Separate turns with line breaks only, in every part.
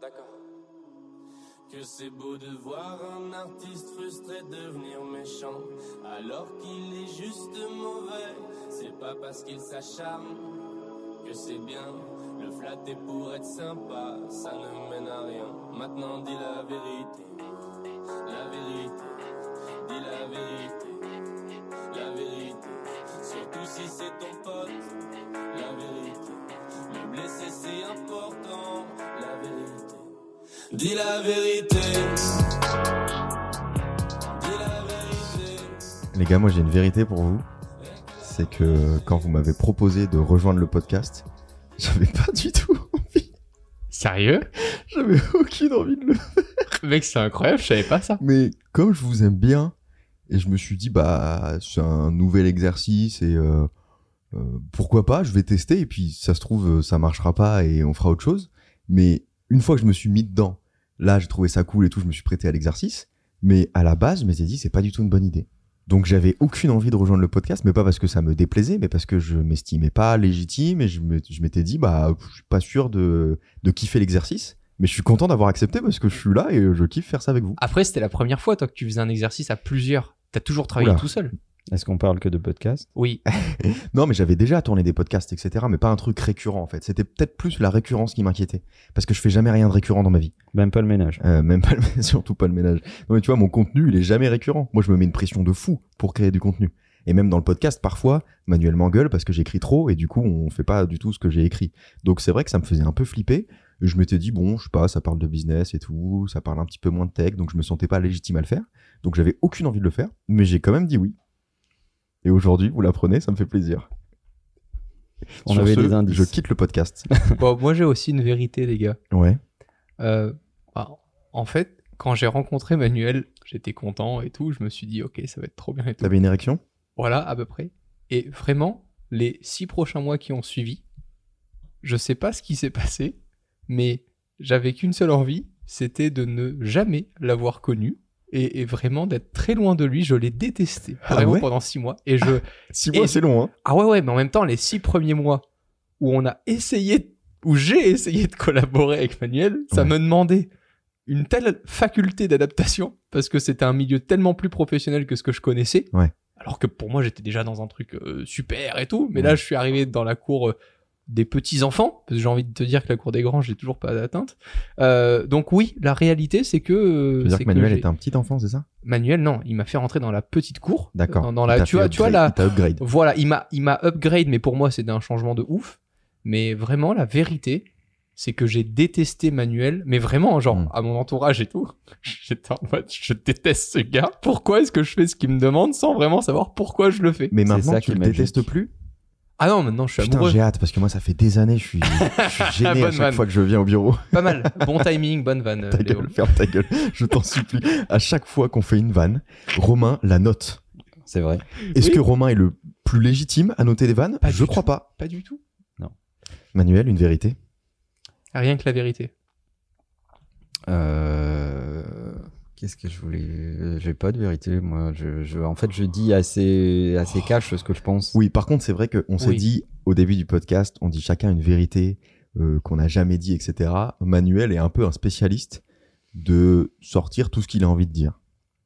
D'accord. Que c'est beau de voir un artiste frustré devenir méchant, alors qu'il est juste mauvais. C'est pas parce qu'il s'acharne que c'est bien. Le flatter pour être sympa, ça ne mène à rien. Maintenant dis la vérité, Dis la vérité. Dis la vérité.
Les gars, moi j'ai une vérité pour vous. C'est que quand vous m'avez proposé de rejoindre le podcast, j'avais pas du tout envie.
Sérieux?
J'avais aucune envie de le
Mec, c'est incroyable, je savais pas ça.
Mais comme je vous aime bien, et je me suis dit, bah, c'est un nouvel exercice et euh, euh, pourquoi pas, je vais tester et puis ça se trouve, ça marchera pas et on fera autre chose. Mais une fois que je me suis mis dedans, là, j'ai trouvé ça cool et tout, je me suis prêté à l'exercice. Mais à la base, je m'étais dit, c'est pas du tout une bonne idée. Donc j'avais aucune envie de rejoindre le podcast, mais pas parce que ça me déplaisait, mais parce que je m'estimais pas légitime et je m'étais dit, bah, je suis pas sûr de, de kiffer l'exercice. Mais je suis content d'avoir accepté parce que je suis là et je kiffe faire ça avec vous.
Après, c'était la première fois, toi, que tu faisais un exercice à plusieurs. T'as toujours travaillé
Oula.
tout seul.
Est-ce qu'on parle que de podcast
Oui.
Non, mais j'avais déjà tourné des podcasts, etc. Mais pas un truc récurrent, en fait. C'était peut-être plus la récurrence qui m'inquiétait. Parce que je fais jamais rien de récurrent dans ma vie.
Même pas le ménage.
Euh, même pas le, surtout pas le ménage. Non, mais tu vois, mon contenu, il est jamais récurrent. Moi, je me mets une pression de fou pour créer du contenu. Et même dans le podcast, parfois, Manuel m'engueule parce que j'écris trop et du coup, on fait pas du tout ce que j'ai écrit. Donc, c'est vrai que ça me faisait un peu flipper. Et je m'étais dit, bon, je sais pas, ça parle de business et tout, ça parle un petit peu moins de tech, donc je me sentais pas légitime à le faire. Donc, j'avais aucune envie de le faire, mais j'ai quand même dit oui. Et aujourd'hui, vous l'apprenez, ça me fait plaisir.
On
Sur
avait
ce,
des indices.
Je quitte le podcast.
bon, moi, j'ai aussi une vérité, les gars.
ouais.
Euh, bah, en fait, quand j'ai rencontré Manuel, j'étais content et tout. Je me suis dit, ok, ça va être trop bien et tout.
T'avais une érection?
Voilà, à peu près. Et vraiment, les six prochains mois qui ont suivi, je sais pas ce qui s'est passé, mais j'avais qu'une seule envie, c'était de ne jamais l'avoir connu. Et, et vraiment d'être très loin de lui, je l'ai détesté
Ah
vraiment
ouais
pendant six mois. Et je
Six mois, c'est long, hein
ah ouais ouais, mais en même temps les six premiers mois où on a essayé, où j'ai essayé de collaborer avec Manuel, ça me demandait une telle faculté d'adaptation parce que c'était un milieu tellement plus professionnel que ce que je connaissais.
Ouais.
Alors que pour moi j'étais déjà dans un truc euh, super et tout, mais là je suis arrivé dans la cour euh, des petits enfants parce que j'ai envie de te dire que la cour des grands j'ai toujours pas atteinte. Euh, donc oui, la réalité c'est que euh,
Tu veux dire
c'est
que Manuel était un petit enfant, c'est ça?
Manuel non, il m'a fait rentrer dans la petite cour.
D'accord.
Dans, dans la tu vois tu vois
upgrade,
la
upgrade.
voilà, il m'a, il m'a upgrade, mais pour moi, c'était un changement de ouf. Mais vraiment, la vérité, c'est que j'ai détesté Manuel, mais vraiment, genre,
Mm.
à mon entourage et tout. J'étais en mode, je déteste ce gars. Pourquoi est-ce que je fais ce qu'il me demande sans vraiment savoir pourquoi je le fais?
Mais
C'est
maintenant,
ça
tu
est
le détestes plus?
Ah non, maintenant, je suis
Putain,
amoureux.
j'ai hâte parce que moi, ça fait des années, je suis, je suis gêné à
Bonne
chaque
vanne.
fois que je viens au bureau.
Pas mal. Bon timing, bonne vanne, euh,
Ta
Léo.
gueule, ferme ta gueule. Je t'en supplie. À chaque fois qu'on fait une vanne, Romain la note.
C'est vrai.
Est-ce
Oui.
que Romain est le plus légitime à noter des vannes
Pas
Je crois pas.
Pas du tout.
Manuel, une vérité?
Rien que la vérité.
Euh, Qu'est-ce que je voulais J'ai pas de vérité, moi. Je, je- En fait, je dis assez, assez cash ce que je pense.
Oui, par contre, c'est vrai qu'on s'est
Oui.
dit au début du podcast, on dit chacun une vérité euh, qu'on n'a jamais dit, etc. Manuel est un peu un spécialiste de sortir tout ce qu'il a envie de dire.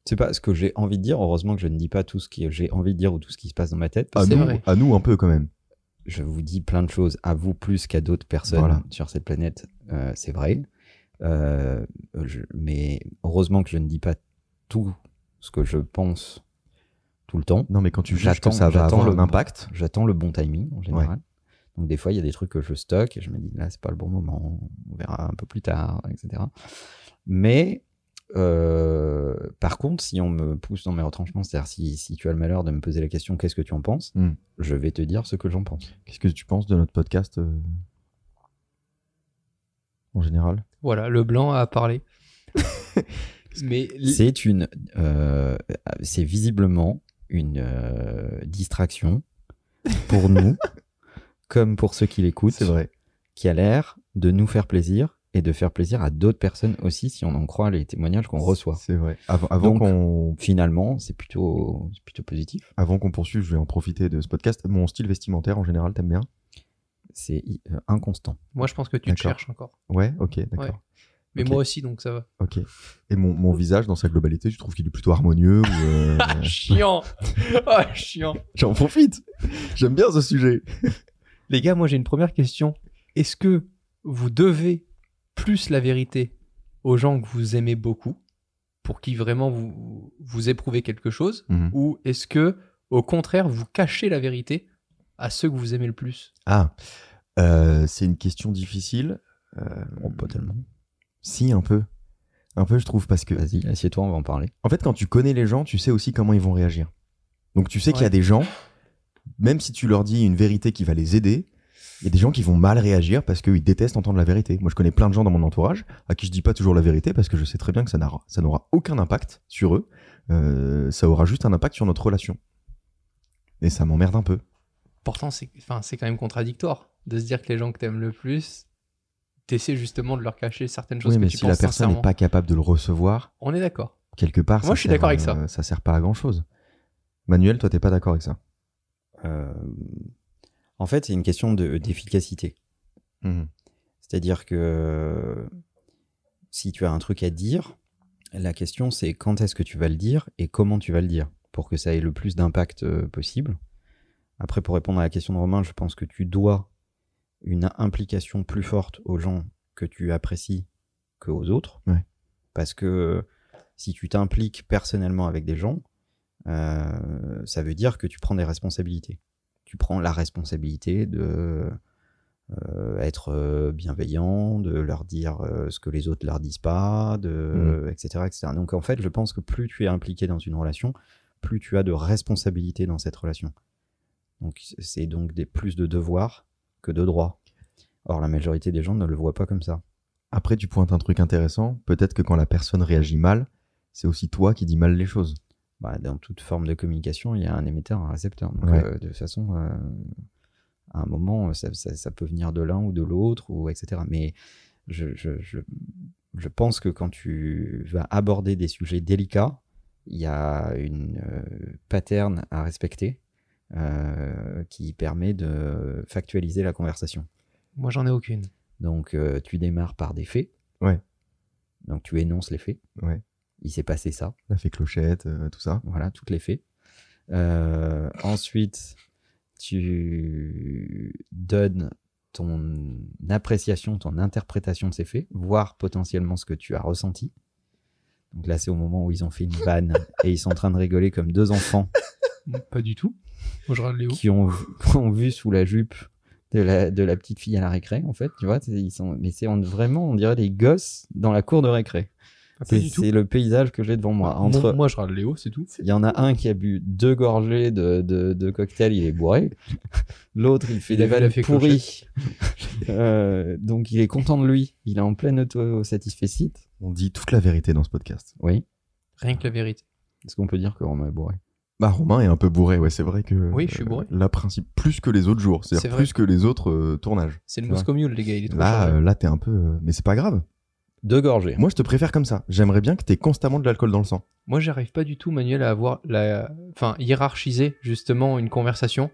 C'est pas ce que j'ai envie de dire. Heureusement que je ne dis pas tout ce que j'ai envie de dire ou tout ce qui se passe dans ma tête.
À
C'est
nous,
vrai.
à nous un peu quand même.
je vous dis plein de choses à vous plus qu'à d'autres personnes
Voilà.
sur cette planète, euh, c'est vrai. Euh, je- mais heureusement que je ne dis pas tout ce que je pense tout le temps.
Non, mais quand tu juges que ça va avoir
le-
un impact,
J'attends le bon timing en général. Donc des fois, il y a des trucs que je stocke et je me dis là, c'est pas le bon moment, on verra un peu plus tard, etc. Mais euh, par contre, si on me pousse dans mes retranchements, c'est-à-dire si, si tu as le malheur de me poser la question qu'est-ce que tu en penses,
Hmm.
je vais te dire ce que j'en pense.
qu'est-ce que tu penses de notre podcast euh, en général
Voilà, le blanc a parlé. mais
C'est une, euh, c'est visiblement une euh, distraction pour nous, comme pour ceux qui l'écoutent,
C'est vrai.
qui a l'air de nous faire plaisir et de faire plaisir à d'autres personnes aussi, si on en croit les témoignages qu'on reçoit.
C'est vrai. Avant, qu'on
Finalement, c'est plutôt, c'est plutôt positif.
avant qu'on poursuive, je vais en profiter de ce podcast. Mon style vestimentaire en général, t'aimes bien?
C'est euh, inconstant.
moi, je pense que tu te cherches encore.
Ouais, ok, d'accord.
Mais moi aussi, donc ça va.
Ok. Et mon, mon visage, dans sa globalité, tu trouves qu'il est plutôt harmonieux ou, euh,
Ah, chiant Ah, chiant
J'en profite. J'aime bien ce sujet.
Les gars, moi j'ai une première question. Est-ce que vous devez plus la vérité aux gens que vous aimez beaucoup pour qui vraiment vous, vous éprouvez quelque chose
Mhm.
Ou est-ce que, au contraire, vous cachez la vérité à ceux que vous aimez le plus?
Ah, euh, c'est une question difficile. Euh,
Bon, pas tellement.
si, un peu. Un peu, je trouve, parce que
Vas-y, assieds-toi, on va en parler.
En fait, quand tu connais les gens, tu sais aussi comment ils vont réagir. Donc tu sais qu'il y a des gens, même si tu leur dis une vérité qui va les aider, il y a des gens qui vont mal réagir parce qu'ils détestent entendre la vérité. Moi, je connais plein de gens dans mon entourage à qui je dis pas toujours la vérité parce que je sais très bien que ça n'aura, ça n'aura aucun impact sur eux. Euh, ça aura juste un impact sur notre relation. Et ça m'emmerde un peu.
Pourtant, c'est enfin, c'est quand même contradictoire de se dire que les gens que t'aimes le plus, t'essaies justement de leur cacher certaines choses
Oui,
que
mais
tu
si la personne n'est pas capable de le recevoir,
On est d'accord.
quelque part,
Moi,
ça
je suis
sert,
d'accord avec ça.
euh, Ça sert pas à grand chose. Manuel, toi, t'es pas d'accord avec ça?
Euh, en fait, c'est une question de- d'efficacité.
Mhm.
C'est-à-dire que si tu as un truc à dire, la question c'est quand est-ce que tu vas le dire et comment tu vas le dire pour que ça ait le plus d'impact euh, possible. Après, pour répondre à la question de Romain, je pense que tu dois une implication plus forte aux gens que tu apprécies qu'aux autres.
Ouais.
Parce que si tu t'impliques personnellement avec des gens, euh, ça veut dire que tu prends des responsabilités. Tu prends la responsabilité de euh, être euh, bienveillant, de leur dire euh, ce que les autres leur disent pas, de, etc., etc. Donc en fait, je pense que plus tu es impliqué dans une relation, plus tu as de responsabilités dans cette relation. Donc c'est donc des plus de devoirs que de droits. Or la majorité des gens ne le voient pas comme ça.
Après, tu pointes un truc intéressant. Peut-être que quand la personne réagit mal, c'est aussi toi qui dis mal les choses.
Bah, dans toute forme de communication, il y a un émetteur, un récepteur. Donc,
Ouais.
euh, de toute façon, euh, à un moment, ça, ça- ça peut venir de l'un ou de l'autre, ou etc. Mais je, je, je, je pense que quand tu vas aborder des sujets délicats, il y a une euh, pattern à respecter qui permet de factualiser la conversation.
Moi, j'en ai aucune.
Donc, euh, tu démarres par des faits.
Ouais.
Donc, tu énonces les faits.
Ouais.
Il s'est passé ça.
La fée clochette, euh, tout ça.
Voilà, toutes les faits. Euh, ensuite, tu donnes ton appréciation, ton interprétation de ces faits, voire potentiellement ce que tu as ressenti. Donc là, c'est au moment où ils ont fait une vanne et ils sont en train de rigoler comme deux enfants
Pas du tout. Moi, je regarde Léo.
qui ont, vu sous la jupe de la, de la petite fille à la récré, en fait. Tu vois, ils sont, mais c'est vraiment, on dirait des gosses dans la cour de récré.
Ah,
C'est le paysage que j'ai devant moi.
Moi,
Entre,
moi, je regarde Léo, c'est tout.
Il y en a un qui a bu deux gorgées de, de, de cocktail, il est bourré. L'autre, il fait
Il
des vannes pourries. Euh, donc, il est content de lui. Il est en pleine auto-satisfecit.
On dit toute la vérité dans ce podcast.
Oui.
Rien que la vérité.
Est-ce qu'on peut dire que Romain est bourré?
Bah, Romain est un peu bourré, ouais, c'est vrai que.
Oui, je suis bourré.
La principe, plus que les autres jours,
C'est
c'est-à-dire
vrai.
plus que les autres euh, tournages.
C'est le. Moscow Mule, les gars. Il est trop
Là,
chargé.
euh, là, t'es un peu. euh, Mais c'est pas grave.
Deux gorgées.
Moi, je te préfère comme ça. J'aimerais bien que t'aies constamment de l'alcool dans le sang.
Moi, j'arrive pas du tout, Manuel, à avoir la, enfin, hiérarchiser justement une conversation.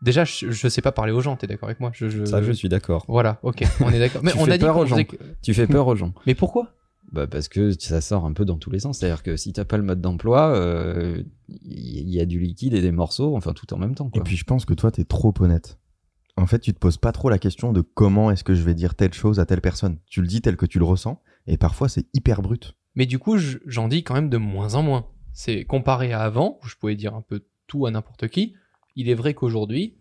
Déjà, je, je sais pas parler aux gens. T'es d'accord avec moi? Je, je-
Ça, je suis d'accord.
Voilà, ok, on est d'accord. Mais
Tu
on
fais
a dit
peur
qu'on
aux gens.
faisait que-
Tu fais peur aux gens.
Mais pourquoi?
Bah, parce que ça sort un peu dans tous les sens. C'est-à-dire que si t'as pas le mode d'emploi, euh, il y a du liquide et des morceaux, enfin tout en même temps.
Et puis, je pense que toi, t'es trop honnête. En fait, tu te poses pas trop la question de comment est-ce que je vais dire telle chose à telle personne. Tu le dis tel que tu le ressens, et parfois, c'est hyper brut.
Mais du coup, je- j'en dis quand même de moins en moins. C'est comparé à avant, où je pouvais dire un peu tout à n'importe qui. Il est vrai qu'aujourd'hui,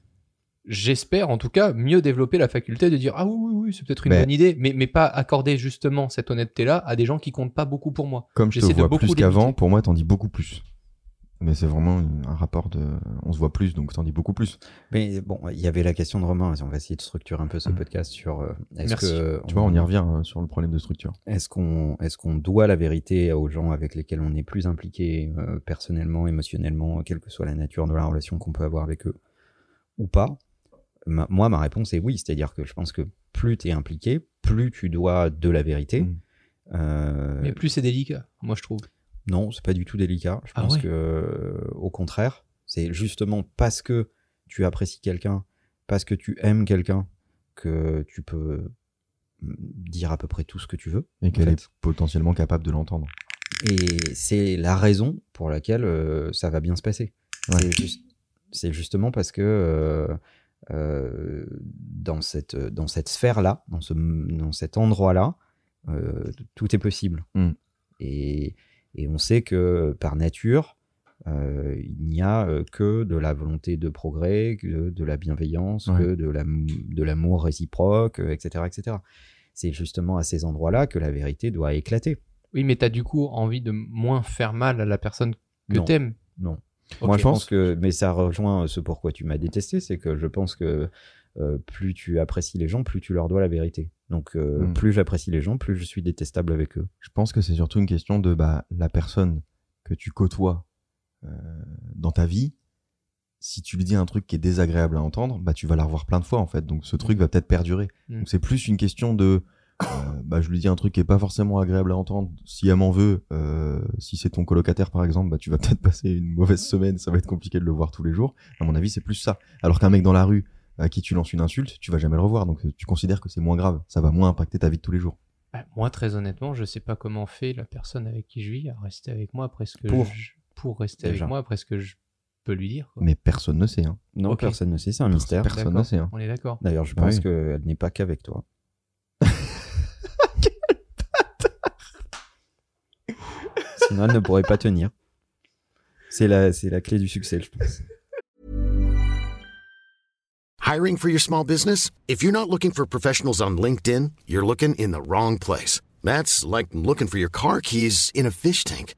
j'espère en tout cas mieux développer la faculté de dire ah oui oui oui c'est peut-être une
Mais-
bonne idée, mais mais pas accorder justement cette honnêteté là à des gens qui comptent pas beaucoup pour moi.
Comme je te
de
vois plus qu'avant, pour moi, t'en dis beaucoup plus. Mais c'est vraiment un rapport de. On se voit plus, donc t'en dis beaucoup plus.
Mais bon, il y avait la question de Romain. On va essayer de structurer un peu ce
Mm.
podcast sur euh, est-ce
Merci.
que
Tu vois, on y revient euh, sur le problème de structure.
Est-ce qu'on est qu'on doit la vérité aux gens avec lesquels on est plus impliqué euh, personnellement, émotionnellement, quelle que soit la nature de la relation qu'on peut avoir avec eux ou pas? Ma- Moi, ma réponse est oui. C'est-à-dire que je pense que plus tu es impliqué, plus tu dois de la vérité.
Mm.
Euh,
Mais plus c'est délicat, moi je trouve.
non, c'est pas du tout délicat. Je
Ah
pense
ouais
que, euh, au contraire, c'est justement parce que tu apprécies quelqu'un, parce que tu aimes quelqu'un, que tu peux dire à peu près tout ce que tu veux.
Et qu'elle est potentiellement capable de l'entendre.
Et c'est la raison pour laquelle euh, ça va bien se passer.
Ouais.
C'est juste- C'est justement parce que euh, euh, dans cette, dans cette sphère-là, dans, ce, dans cet endroit-là, euh, tout est possible.
Mm.
Et, et on sait que par nature, euh, il n'y a euh, que de la volonté de progrès, que de la bienveillance,
Ouais.
que de l'am- de l'amour réciproque, euh, etc., etc. C'est justement à ces endroits-là que la vérité doit éclater.
Oui, mais t'as du coup envie de moins faire mal à la personne que t'aimes.
Non. Moi, je pense que, mais ça rejoint ce pourquoi tu m'as détesté, c'est que je pense que euh, plus tu apprécies les gens, plus tu leur dois la vérité. Donc, euh,
Mm.
plus j'apprécie les gens, plus je suis détestable avec eux.
Je pense que c'est surtout une question de bah, la personne que tu côtoies euh, dans ta vie. Si tu lui dis un truc qui est désagréable à entendre, bah tu vas la revoir plein de fois en fait. Donc ce truc va peut-être perdurer.
Mm.
Donc c'est plus une question de bah je lui dis un truc qui est pas forcément agréable à entendre. Si elle m'en veut, euh, si c'est ton colocataire par exemple, bah tu vas peut-être passer une mauvaise semaine. Ça va être compliqué de le voir tous les jours. À mon avis, c'est plus ça. Alors qu'un mec dans la rue à qui tu lances une insulte, tu vas jamais le revoir. Donc euh, tu considères que c'est moins grave. Ça va moins impacter ta vie de tous les jours.
Bah, moi, très honnêtement, je sais pas comment fait la personne avec qui je vis à rester avec moi après ce que
Pour.
je- pour rester
Déjà.
avec moi après ce que je peux lui dire. quoi.
Mais personne ne sait. Hein.
Non, personne ne sait, c'est un mystère.
Personne ne sait. Hein.
On est d'accord.
D'ailleurs, je pense
oui.
qu'elle n'est pas qu'avec toi. Sinon, ne pourrait pas tenir. C'est la, c'est la clé du succès, je pense.
Hiring for your small business? If you're not looking for professionals on LinkedIn, you're looking in the wrong place. That's like looking for your car keys in a fish tank.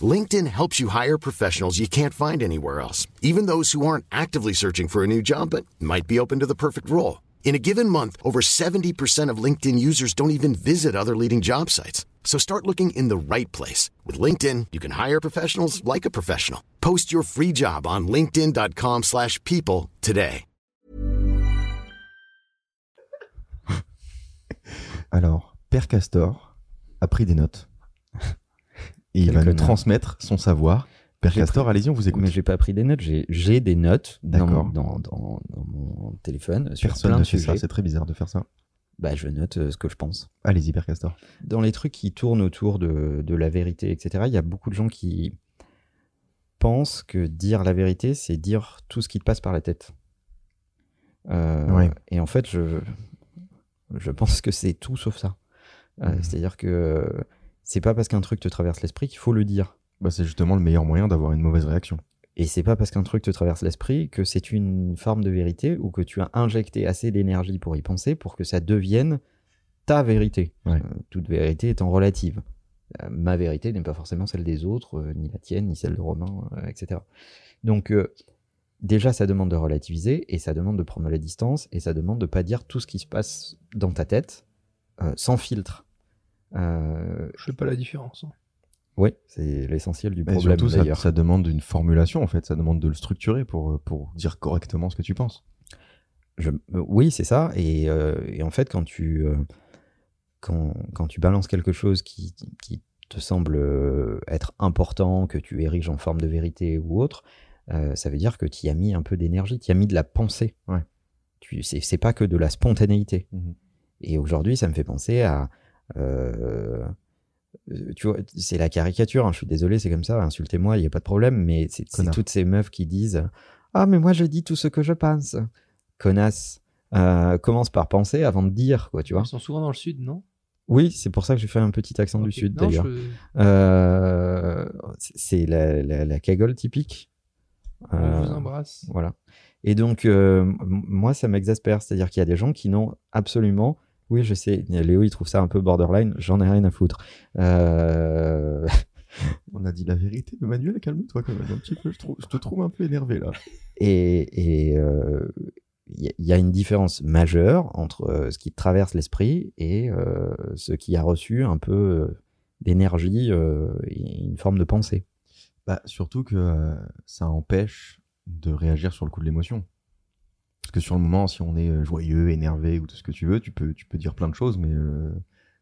LinkedIn helps you hire professionals you can't find anywhere else, even those who aren't actively searching for a new job but might be open to the perfect role. In a given month, over 70% of LinkedIn users don't even visit other leading job sites. So start looking in the right place. With LinkedIn, you can hire professionals like a professional. Post your free job on linkedin.com/people slash people today.
Alors, Père Castor a pris des notes. Et il va nous transmettre son savoir. Père Castor,
pris-
allez-y, on vous écoute.
Mais j'ai pas pris des notes, j'ai, des notes dans,
D'accord.
mon- dans, dans, dans mon téléphone sur
Personne
plein
ne
de
fait
sujets.
ça, c'est très bizarre de faire ça.
Bah, je note euh, ce que je pense.
Allez-y, Père Castor.
Dans les trucs qui tournent autour de, de la vérité, etc., il y a beaucoup de gens qui pensent que dire la vérité, c'est dire tout ce qui te passe par la tête. Euh,
Ouais.
Et en fait, je, je pense que c'est tout sauf ça. Euh,
Mhm.
C'est-à-dire que c'est pas parce qu'un truc te traverse l'esprit qu'il faut le dire.
Bah, c'est justement le meilleur moyen d'avoir une mauvaise réaction.
Et c'est pas parce qu'un truc te traverse l'esprit que c'est une forme de vérité ou que tu as injecté assez d'énergie pour y penser pour que ça devienne ta vérité.
Ouais.
Euh, toute vérité étant relative. Euh, ma vérité n'est pas forcément celle des autres, euh, ni la tienne, ni celle de Romain, euh, etc. Donc euh, déjà, ça demande de relativiser et ça demande de prendre la distance et ça demande de pas dire tout ce qui se passe dans ta tête euh, sans filtre. Euh,
Je fais pas la différence. hein.
Oui, c'est l'essentiel du
Et
problème
surtout, ça, ça demande une formulation, en fait. Ça demande de le structurer pour, pour dire correctement ce que tu penses.
Je- euh, oui, c'est ça. Et, euh, et en fait, quand tu, euh, quand, quand tu balances quelque chose qui, qui te semble euh, être important, que tu ériges en forme de vérité ou autre, euh, ça veut dire que tu y as mis un peu d'énergie, tu y as mis de la pensée.
Ouais.
Tu, c'est, c'est pas que de la spontanéité.
Mhm.
Et aujourd'hui, ça me fait penser à. euh, euh, tu vois, c'est la caricature, hein, je suis désolé, c'est comme ça, insultez-moi, il n'y a pas de problème, mais c'est, toutes ces meufs qui disent Ah, mais moi je dis tout ce que je pense. Connasse. Euh, commence par penser avant de dire, quoi, tu vois.
Ils sont souvent dans le sud, non?
Oui, c'est pour ça que j'ai fait un petit accent du sud d'ailleurs.
je-
Euh, c'est- la, la, la cagole typique. Euh,
vous embrasse.
voilà. Et donc, euh, moi, ça m'exaspère. C'est-à-dire qu'il y a des gens qui n'ont absolument. Oui, je sais, Léo, il trouve ça un peu borderline. J'en ai rien à foutre. Euh,
On a dit la vérité. Mais Manuel, calme-toi quand même un petit peu. Je, trouve, je te trouve un peu énervé là.
Et et, euh, il y, a- il y a une différence majeure entre euh, ce qui traverse l'esprit et euh, ce qui a reçu un peu d'énergie et une forme de pensée.
Bah, surtout que ça empêche de réagir sur le coup de l'émotion. Parce que sur le moment, si on est euh, joyeux, énervé ou tout ce que tu veux, tu peux, tu peux dire plein de choses, mais euh,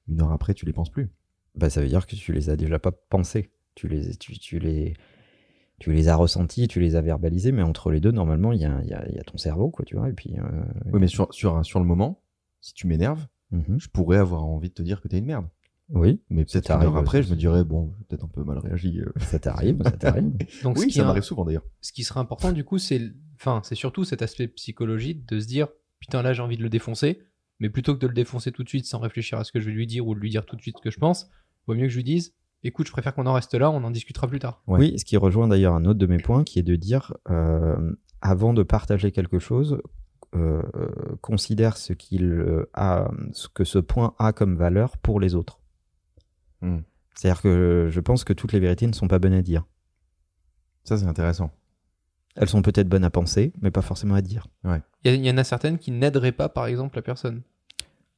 une heure après, tu les penses plus.
bah, ça veut dire que tu les as déjà pas pensés. Tu les, tu, tu les, tu les as ressentis, tu les as verbalisés, mais entre les deux, normalement, il y a, il y a- y a ton cerveau, quoi, tu vois. Et puis, euh,
Oui, mais sur, sur, sur le moment, si tu m'énerves,
Mhm.
je pourrais avoir envie de te dire que t'es une merde.
Oui,
Mais peut-être
t'arrive
heure après, je me dirais, bon, j'ai peut-être un peu mal réagi. euh.
ça t'arrive, ça t'arrive.
Donc,
Oui, ça m'arrive souvent d'ailleurs.
ce qui serait important du coup, c'est enfin, c'est surtout cet aspect psychologique de se dire putain là j'ai envie de le défoncer, mais plutôt que de le défoncer tout de suite sans réfléchir à ce que je vais lui dire ou de lui dire tout de suite ce que je pense, vaut mieux que je lui dise écoute, je préfère qu'on en reste là, on en discutera plus tard.
Ouais.
Oui, ce qui rejoint d'ailleurs un autre de mes points, qui est de dire, euh, avant de partager quelque chose, euh, euh, considère ce qu'il euh, a, ce que ce point a comme valeur pour les autres.
Hmm.
C'est-à-dire que je pense que toutes les vérités ne sont pas bonnes à dire.
Ça, c'est intéressant.
Elles sont peut-être bonnes à penser, mais pas forcément à dire.
Il y, a- il y en a certaines qui n'aideraient pas par exemple la personne.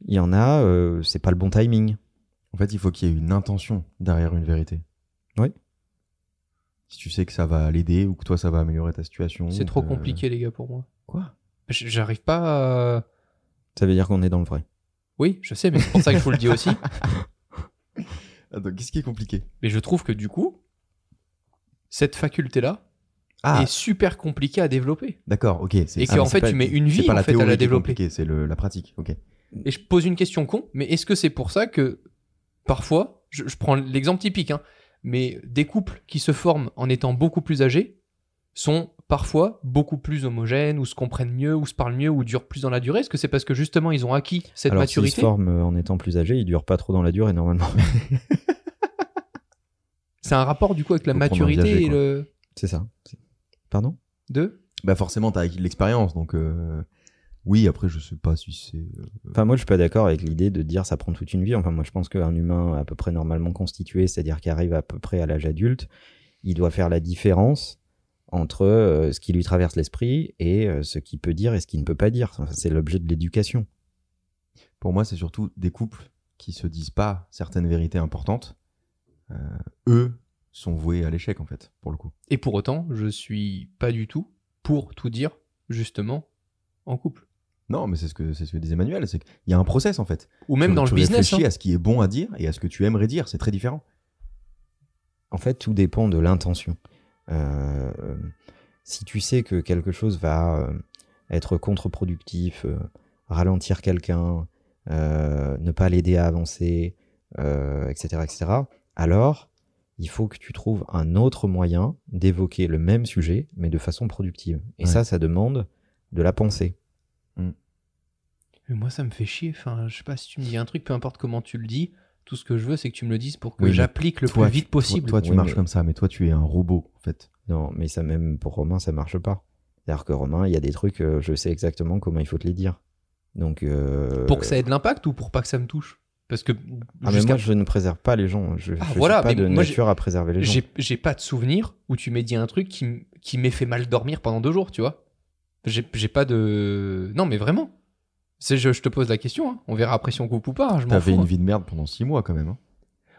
Il y en a, euh, c'est pas le bon timing.
En fait, il faut qu'il y ait une intention derrière une vérité.
Oui.
Si tu sais que ça va l'aider ou que toi, ça va améliorer ta situation.
C'est trop
que-
compliqué les gars pour moi.
Quoi?
J'arrive pas à...
Ça veut dire qu'on est dans le vrai.
Oui, je sais, mais c'est pour ça que je vous le dis aussi.
Attends, qu'est-ce qui est compliqué?
Mais je trouve que du coup, cette faculté-là
Ah,
est super compliquée à développer.
d'accord, ok.
Et
ah,
qu'en fait,
pas-
tu mets une vie,
pas
en
la
fait, à la développer.
C'est la pratique, ok.
Et je pose une question con, mais est-ce que c'est pour ça que parfois, je, je prends l'exemple typique, hein, mais des couples qui se forment en étant beaucoup plus âgés sont parfois beaucoup plus homogènes, ou se comprennent mieux, ou se parlent mieux, ou durent plus dans la durée Est-ce que c'est parce que justement ils ont acquis cette
Alors, s'ils se
maturité
forment euh, en étant plus âgés, ils durent pas trop dans la durée normalement.
C'est un rapport du coup avec la maturité et le.
c'est ça. Pardon?
De
Bah forcément, t'as acquis de l'expérience, donc euh, oui. Après, je sais pas si c'est. euh,
Enfin, moi, je suis pas d'accord avec l'idée de dire ça prend toute une vie. Enfin, moi, je pense qu'un humain à peu près normalement constitué, c'est-à-dire qui arrive à peu près à l'âge adulte, il doit faire la différence entre euh, ce qui lui traverse l'esprit et euh, ce qu'il peut dire et ce qu'il ne peut pas dire. Enfin, c'est l'objet de l'éducation.
Pour moi, c'est surtout des couples qui se disent pas certaines vérités importantes. Euh, eux sont voués à l'échec, en fait, pour le coup.
Et pour autant, je suis pas du tout pour tout dire justement en couple.
Non, mais c'est ce que c'est ce que disait Emmanuel, c'est qu'il y a un process en fait.
Ou même
Tu-
dans
tu
le business.
réfléchis
hein.
à ce qui est bon à dire et à ce que tu aimerais dire, c'est très différent.
En fait, tout dépend de l'intention. Euh, si tu sais que quelque chose va euh, être contre-productif, euh, ralentir quelqu'un, euh, ne pas l'aider à avancer, euh, etc., etc., alors il faut que tu trouves un autre moyen d'évoquer le même sujet, mais de façon productive. Et
Ouais.
ça, ça demande de la pensée.
Mais moi, ça me fait chier. Enfin, je sais pas si tu me dis un truc, peu importe comment tu le dis. Tout ce que je veux, c'est que tu me le dises pour que
Oui,
j'applique le
Toi,
plus vite possible.
Toi, toi, tu
Oui,
marches
mais-
comme ça, mais toi, tu es un robot en fait.
Non, mais ça même pour Romain, ça marche pas. C'est-à-dire que Romain, il y a des trucs, euh, je sais exactement comment il faut te les dire. Donc, euh,
Pour que ça ait de l'impact ou pour pas que ça me touche? Parce que
Ah, mais moi, je ne préserve pas les gens. Je,
Ah,
je
voilà,
suis pas de nature à préserver les gens.
j'ai pas de souvenir où tu m'as dit un truc qui, qui m'ait fait mal dormir pendant deux jours, tu vois. J'ai pas de. Non, mais vraiment. C'est- Je, je te pose la question. hein. On verra après si on coupe ou pas. hein,
T'avais une
hein.
vie de merde pendant six mois quand même. hein.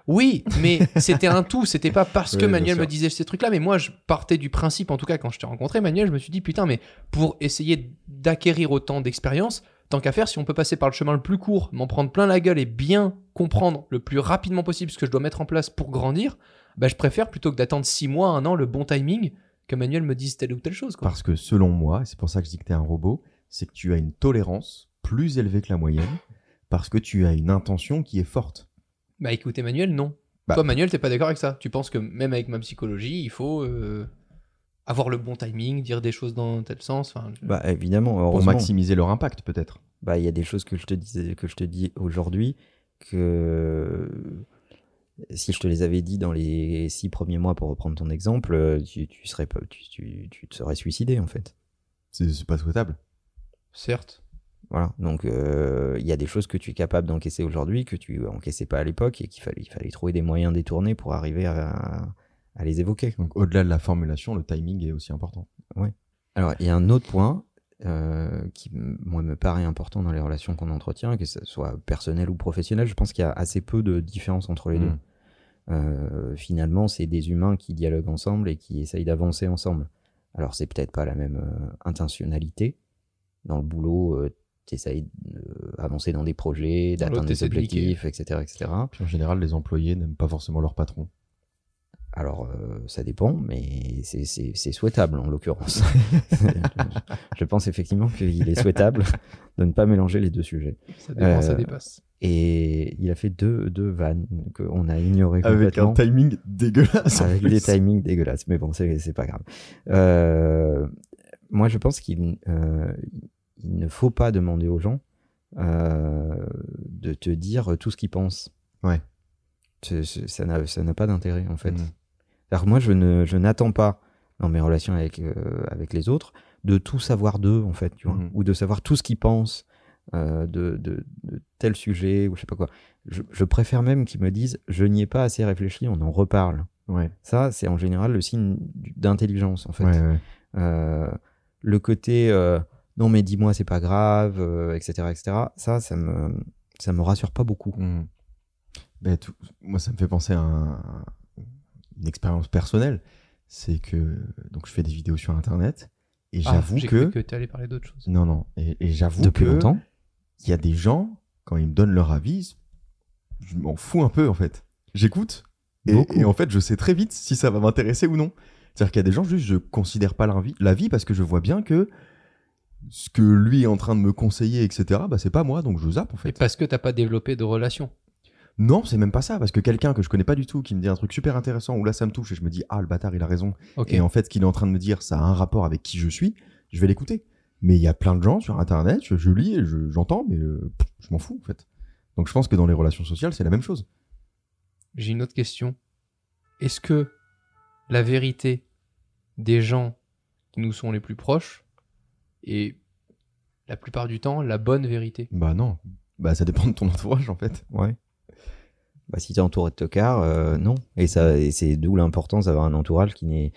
Oui, mais c'était un tout. C'était pas parce que
Oui,
Manuel me disait ces trucs-là, mais moi, je partais du principe, en tout cas, quand je t'ai rencontré, Manuel, je me suis dit, putain, mais pour essayer d'acquérir autant d'expérience, tant qu'à faire, si on peut passer par le chemin le plus court, m'en prendre plein la gueule et bien comprendre le plus rapidement possible ce que je dois mettre en place pour grandir, bah, je préfère plutôt que d'attendre six mois, un an, le bon timing, que Manuel me dise telle ou telle chose. Quoi.
Parce que selon moi, et c'est pour ça que je dis que t'es un robot, c'est que tu as une tolérance plus élevée que la moyenne parce que tu as une intention qui est forte.
Bah écoute, Emmanuel, non.
Bah,
Toi, Manuel, t'es pas d'accord avec ça. Tu penses que même avec ma psychologie, il faut euh, avoir le bon timing, dire des choses dans tel sens. Enfin, je-
Bah, évidemment,
pour maximiser leur impact peut-être.
Bah, il y a des choses que je te disais, que je te dis aujourd'hui que si je te les avais dit dans les six premiers mois, pour reprendre ton exemple, tu, tu serais pas, tu, tu, tu te serais suicidé en fait.
C'est c'est pas souhaitable.
certes.
Voilà. Donc, euh, il y a des choses que tu es capable d'encaisser aujourd'hui que tu encaissais pas à l'époque et qu'il fallait, il fallait trouver des moyens détournés pour arriver à, à les évoquer.
Donc au-delà de la formulation, le timing est aussi important.
Alors, il y a un autre point euh, qui, moi, me paraît important dans les relations qu'on entretient, que ce soit personnel ou professionnel. Je pense qu'il y a assez peu de différence entre les deux.
Mm.
Euh, finalement, c'est des humains qui dialoguent ensemble et qui essayent d'avancer ensemble. Alors, c'est peut-être pas la même euh, intentionnalité. Dans le boulot, tu essayes d'avancer dans des projets, d'atteindre des objectifs, etc., etc.
Puis en général, les employés n'aiment pas forcément leur patron.
Alors, euh, ça dépend, mais c'est- souhaitable en l'occurrence. je pense effectivement qu'il est souhaitable de ne pas mélanger les deux sujets.
Ça dépend, ça
Euh,
dépasse.
Et il a fait deux, deux vannes qu'on a ignorées
Avec un timing dégueulasse. en
avec
plus.
des timings dégueulasses. Mais bon, c'est c'est pas grave. Euh, moi, je pense qu'il euh, il ne faut pas demander aux gens euh, de te dire tout ce qu'ils pensent.
Ouais.
Ça n'a ça n'a pas d'intérêt, en fait.
Mhm.
Alors moi, je ne je n'attends pas dans mes relations avec, euh, avec les autres de tout savoir d'eux, en fait, tu vois,
Mhm.
ou de savoir tout ce qu'ils pensent euh, de, de, de tel sujet, ou je sais pas quoi. Je, je préfère même qu'ils me disent, je n'y ai pas assez réfléchi, on en reparle.
Ouais,
Ça, c'est en général le signe d'intelligence, en fait.
ouais, ouais.
Euh, le côté non mais dis-moi c'est pas grave, etc., etc. Ça, ça me ça me rassure pas beaucoup.
Tout- moi, ça me fait penser à un- une expérience personnelle. C'est que donc je fais des vidéos sur Internet et
Ah,
j'avoue que
que tu allais parler d'autre chose.
non, non, et, et j'avoue
Depuis
que
longtemps.
il y a des gens quand ils me donnent leur avis, je m'en fous un peu en fait. J'écoute et, et en fait je sais très vite si ça va m'intéresser ou non. C'est-à-dire qu'il y a des gens juste je considère pas la vie, la vie parce que je vois bien que ce que lui est en train de me conseiller, etc. Bah c'est pas moi donc je zappe en fait.
parce que t'as pas développé de relation.
Non, c'est même pas ça, parce que quelqu'un que je connais pas du tout, qui me dit un truc super intéressant, où là ça me touche et je me dis, ah le bâtard il a raison, et en fait ce qu'il est en train de me dire, ça a un rapport avec qui je suis, je vais l'écouter. Mais il y a plein de gens sur internet, je, je lis je- j'entends, mais euh, je m'en fous en fait. Donc je pense que dans les relations sociales, c'est la même chose.
J'ai une autre question. Est-ce que la vérité des gens qui nous sont les plus proches est la plupart du temps la bonne vérité?
Bah non, bah ça dépend de ton entourage en fait.
Ouais. Bah, si t'es entouré de tocards, euh, non. Et ça, et c'est d'où l'importance d'avoir un entourage qui n'est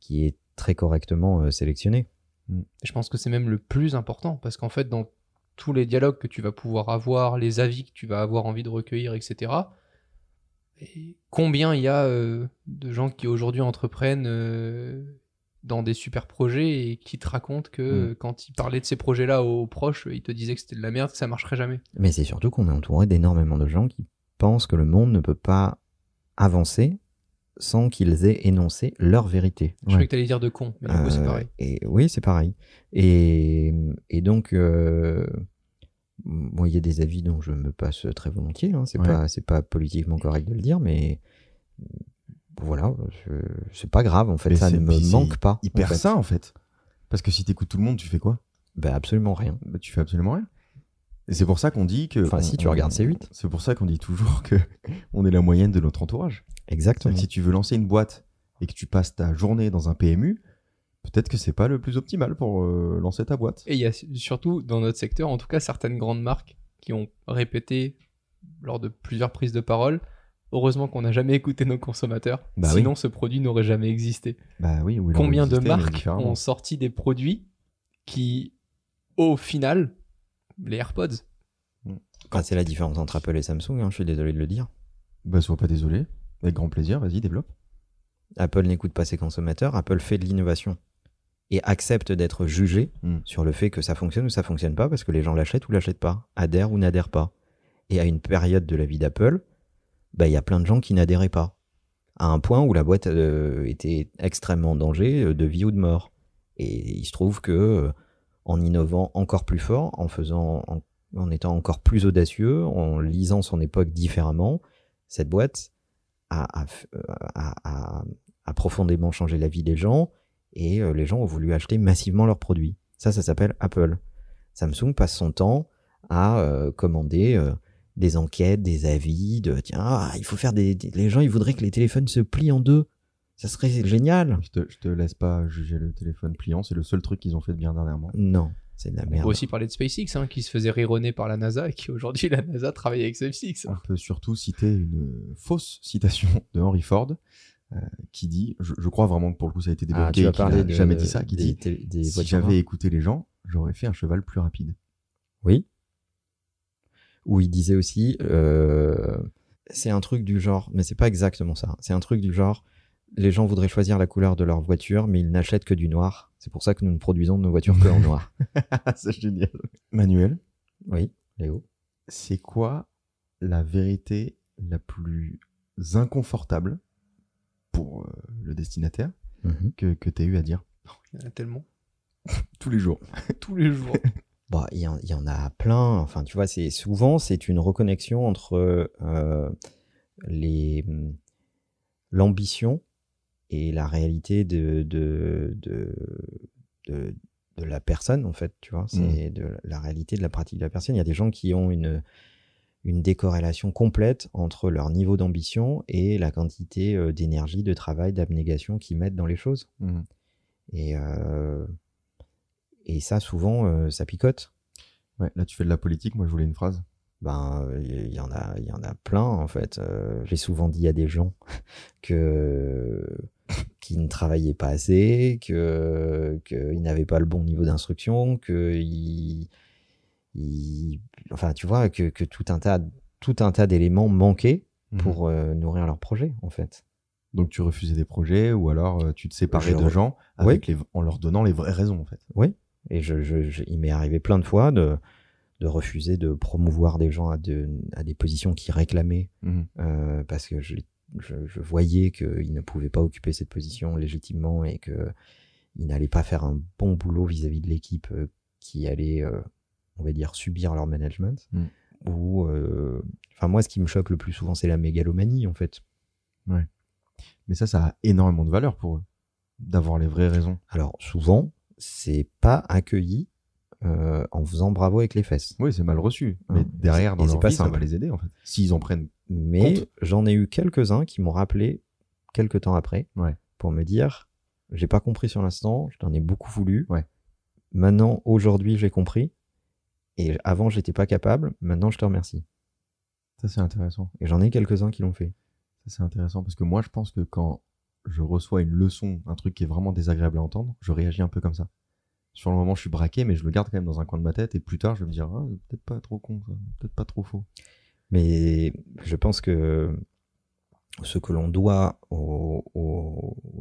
qui est très correctement euh, sélectionné.
Et Je pense que c'est même le plus important parce qu'en fait, dans tous les dialogues que tu vas pouvoir avoir, les avis que tu vas avoir envie de recueillir, etc., et combien il y a euh, de gens qui aujourd'hui entreprennent dans des super projets et qui te racontent que
Mm.
quand ils parlaient de ces projets-là aux proches, ils te disaient que c'était de la merde, que ça marcherait jamais.
Mais c'est surtout qu'on est entouré d'énormément de gens qui pensent que le monde ne peut pas avancer sans qu'ils aient énoncé leur vérité.
Je croyais que t'allais dire de con, mais du coup, c'est
Euh,
pareil.
Et oui, c'est pareil. Et, et donc, euh, bon, il y a des avis dont je me passe très volontiers. Hein, c'est
Ouais.
pas, c'est pas politiquement correct de le dire, mais voilà, c'est pas grave. En fait,
Mais
ça ne me manque pas. en
Hyper
fait.
sain en fait. Parce que si t'écoutes tout le monde, tu fais quoi?
Ben, absolument rien.
bah, Tu fais absolument rien. Et c'est pour ça qu'on dit que.
Enfin,
on-
si, tu
on-
regardes C8.
C'est pour ça qu'on dit toujours que on est la moyenne de notre entourage.
Exactement.
Si tu veux lancer une boîte et que tu passes ta journée dans un PMU, peut-être que c'est pas le plus optimal pour euh, lancer ta boîte.
Et il y a surtout dans notre secteur, en tout cas, certaines grandes marques qui ont répété lors de plusieurs prises de parole. Heureusement qu'on n'a jamais écouté nos consommateurs,
Bah
sinon ce produit n'aurait jamais existé.
Bah oui, oui,
Combien de marques ont sorti des produits qui, au final, les AirPods,
Ah, c'est la différence entre Apple et Samsung, hein, je suis désolé de le dire.
Bah sois pas désolé. Avec grand plaisir, vas-y, développe.
Apple n'écoute pas ses consommateurs, Apple fait de l'innovation et accepte d'être jugé
Mm.
sur le fait que ça fonctionne ou ça fonctionne pas parce que les gens l'achètent ou l'achètent pas, adhèrent ou n'adhèrent pas. Et à une période de la vie d'Apple, bah, il y a plein de gens qui n'adhéraient pas. À un point où la boîte euh, était extrêmement en danger euh, de vie ou de mort. Et il se trouve que euh, en innovant encore plus fort, en faisant, en, étant encore plus audacieux, en lisant son époque différemment, cette boîte a, a, a- a- a profondément changé la vie des gens et euh, les gens ont voulu acheter massivement leurs produits. Ça, ça s'appelle Apple. Samsung passe son temps à euh, commander euh, des enquêtes, des avis, de tiens, ah, il faut faire des, des- Les gens, ils voudraient que les téléphones se plient en deux. Ça serait génial.
Je te, je te laisse pas juger le téléphone pliant, c'est le seul truc qu'ils ont fait de bien dernièrement.
Non, c'est de la
on
merde.
peut aussi parler de SpaceX, hein, qui se faisait rironner par la NASA et qui aujourd'hui, la NASA travaille avec SpaceX.
On peut surtout citer une fausse citation de Henry Ford euh, qui dit, je, je crois vraiment que pour le coup ça a été
Ah,
débunké
tu vas
et qu'il a
parler de,
jamais dit ça, qui
des,
dit
des
si j'avais écouté les gens, j'aurais fait un cheval plus rapide.
Oui. Où il disait aussi, euh, c'est un truc du genre, mais c'est pas exactement ça. C'est un truc du genre, les gens voudraient choisir la couleur de leur voiture, mais ils n'achètent que du noir. C'est pour ça que nous ne produisons nos voitures que en noir.
c'est génial. Manuel,
Oui, Léo.
c'est quoi la vérité la plus inconfortable pour euh, le destinataire
Mhm.
que, que tu as eu à dire?
Il y en a tellement.
tous les jours
Tous les jours.
Bon, il y, en- il y en a plein. Enfin, tu vois, c'est souvent c'est une reconnexion entre euh, les l'ambition et la réalité de de, de de de la personne en fait. Tu vois, c'est de la réalité de la pratique de la personne. Il y a des gens qui ont une une décorrélation complète entre leur niveau d'ambition et la quantité euh, d'énergie, de travail, d'abnégation qu'ils mettent dans les choses.
Mhm.
Et, euh, et ça, souvent, euh, ça picote.
Ouais, là, tu fais de la politique. Moi, je voulais une phrase.
Ben, il y en a, il y en a plein en fait. Euh, J'ai souvent dit à des gens que qui ne travaillaient pas assez, que qu'ils n'avaient pas le bon niveau d'instruction, que ils, ils- enfin, tu vois, que, que tout un tas, tout un tas d'éléments manquaient
Mhm.
pour euh, nourrir leur projet en fait.
Donc, tu refusais des projets ou alors euh, tu te séparais de
re-
gens avec les, en leur donnant les vraies raisons, en fait.
Et je, je- je- il m'est arrivé plein de fois de, de refuser de promouvoir des gens à, de- à des positions qui réclamaient
Mhm.
euh, parce que je, je, je voyais qu'ils ne pouvaient pas occuper cette position légitimement et qu'ils n'allaient pas faire un bon boulot vis-à-vis de l'équipe euh, qui allait, euh, on va dire, subir leur management.
Mm.
Ou, euh, enfin, moi, ce qui me choque le plus souvent, c'est la mégalomanie, en fait.
Mais ça, ça a énormément de valeur pour eux, d'avoir les vraies raisons.
Alors, souvent, c'est pas accueilli euh, en faisant bravo avec les fesses.
Oui, c'est mal reçu.
Hein.
Mais derrière, dans leur
pas
vie, ça va les aider, en fait. S'ils en prennent.
Mais j'en ai eu quelques-uns qui m'ont rappelé quelques temps après
Ouais.
pour me dire j'ai pas compris sur l'instant, je t'en ai beaucoup voulu.
Ouais.
Maintenant, aujourd'hui, j'ai compris. Et avant, j'étais pas capable. Maintenant, je te remercie.
Ça, c'est intéressant.
Et j'en ai quelques-uns qui l'ont fait.
Ça, c'est intéressant parce que moi, je pense que quand je reçois une leçon, un truc qui est vraiment désagréable à entendre, je réagis un peu comme ça. Sur le moment, je suis braqué, mais je le garde quand même dans un coin de ma tête et plus tard, je vais me dire, ah, peut-être pas trop con, peut-être pas trop faux.
Mais je pense que ce que l'on doit aux,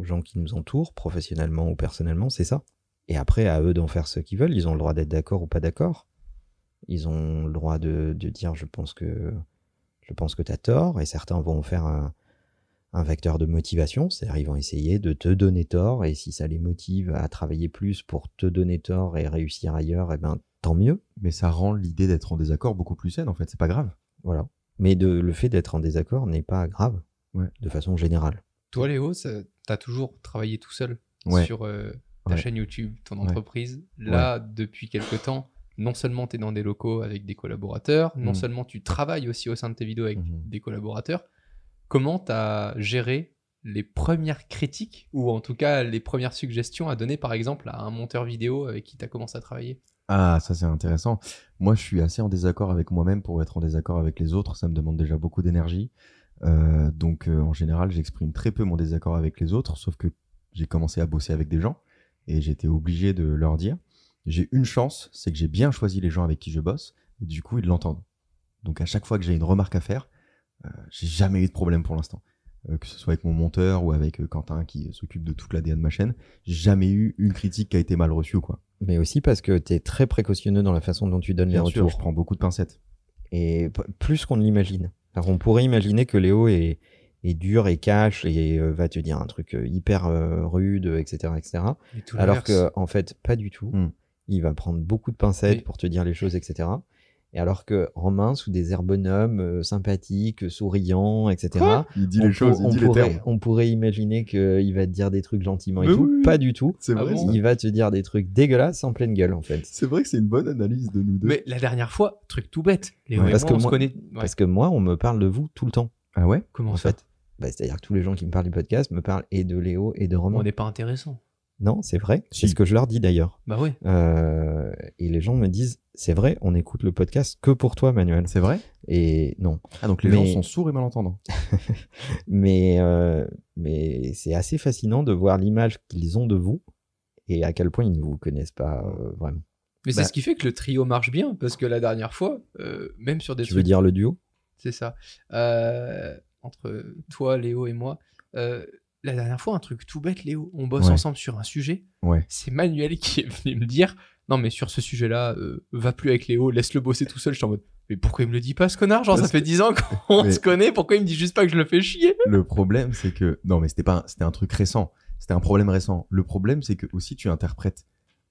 gens qui nous entourent, professionnellement ou personnellement, c'est ça. Et après, à eux d'en faire ce qu'ils veulent. Ils ont le droit d'être d'accord ou pas d'accord. Ils ont le droit de, de dire je pense que je pense que tu as tort. Et certains vont faire un, un vecteur de motivation. C'est-à-dire ils vont essayer de te donner tort. Et si ça les motive à travailler plus pour te donner tort et réussir ailleurs, eh ben tant mieux.
Mais ça rend l'idée d'être en désaccord beaucoup plus saine, en fait. C'est pas grave.
Voilà. Mais de, le fait d'être en désaccord n'est pas grave,
Ouais.
de façon générale.
Toi, Léo, t'as toujours travaillé tout seul
Ouais.
sur euh, ta
Ouais.
chaîne YouTube, ton
Ouais.
entreprise. Là, depuis quelques temps, non seulement tu es dans des locaux avec des collaborateurs, non
Mhm.
seulement tu travailles aussi au sein de tes vidéos avec
Mhm.
des collaborateurs. Comment tu as géré les premières critiques ou en tout cas les premières suggestions à donner par exemple à un monteur vidéo avec qui tu as commencé à travailler?
Ah, ça c'est intéressant. Moi, je suis assez en désaccord avec moi-même pour être en désaccord avec les autres. Ça me demande déjà beaucoup d'énergie. Euh, donc, euh, en général, j'exprime très peu mon désaccord avec les autres, sauf que j'ai commencé à bosser avec des gens et j'étais obligé de leur dire. J'ai une chance, c'est que j'ai bien choisi les gens avec qui je bosse et du coup, ils l'entendent. Donc, à chaque fois que j'ai une remarque à faire, j'ai jamais eu de problème pour l'instant. Euh, que ce soit avec mon monteur ou avec euh, Quentin qui s'occupe de toute l'ADN de ma chaîne, j'ai jamais eu une critique qui a été mal reçue ou quoi.
Mais aussi parce que tu es très précautionneux dans la façon dont tu donnes
Bien
les
sûr,
retours.
je prends beaucoup de pincettes.
Et plus qu'on ne l'imagine. Alors on pourrait imaginer que Léo est, est dur et cash et euh, va te dire un truc euh, hyper euh, rude, etc., etc.
Et
Alors que en fait, pas du tout.
Mm.
Il va prendre beaucoup de pincettes
Oui.
pour te dire les choses, etc. Et alors que Romain, sous des airs bonhommes, euh, sympathiques, souriants, etc.
Il dit
on
les choses, il
on
dit les
pourrait,
termes.
on pourrait imaginer qu'il va te dire des trucs gentiment et
Mais
tout.
oui.
Pas du tout.
C'est
Ah
vrai,
bon?
Ça.
Il va te dire des trucs dégueulasses en pleine gueule, en fait.
C'est vrai que c'est une bonne analyse de nous deux.
Mais la dernière fois, truc tout bête, Léo
Ouais,
et
parce
moi,
que
on se
moi-
connaît. Ouais.
Parce que moi, on me parle de vous tout le temps.
Ah ouais?
Comment
en
ça?
fait. Bah, C'est-à-dire que tous les gens qui me parlent du podcast me parlent et de Léo et de Romain.
On n'est pas intéressant.
Non, c'est vrai.
Si.
C'est ce que je leur dis d'ailleurs.
Bah oui.
Euh, et les gens me disent, c'est vrai, on écoute le podcast que pour toi, Manuel.
C'est vrai?
Et non.
Ah donc les
Mais-
gens sont sourds et malentendants.
Mais, euh, mais c'est assez fascinant de voir l'image qu'ils ont de vous et à quel point ils ne vous connaissent pas euh, vraiment.
Mais
Bah-
c'est ce qui fait que le trio marche bien, parce que la dernière fois, euh, même sur des
Tu
trucs
veux dire le duo?
C'est ça. Euh, entre toi, Léo et moi. Euh, la dernière fois, un truc tout bête, Léo. On bosse
Ouais.
ensemble sur un sujet.
Ouais.
C'est Manuel qui est venu me dire Non, mais sur ce sujet-là, euh, va plus avec Léo, laisse-le bosser tout seul. Je suis en mode Mais pourquoi il me le dit pas, ce connard? Genre, ça fait
que-
10 ans qu'on
Mais-
se connaît, pourquoi il me dit juste pas que je le fais chier?
Le problème, c'est que non, mais c'était pas, c'était un truc récent. C'était un problème récent. Le problème, c'est que aussi tu interprètes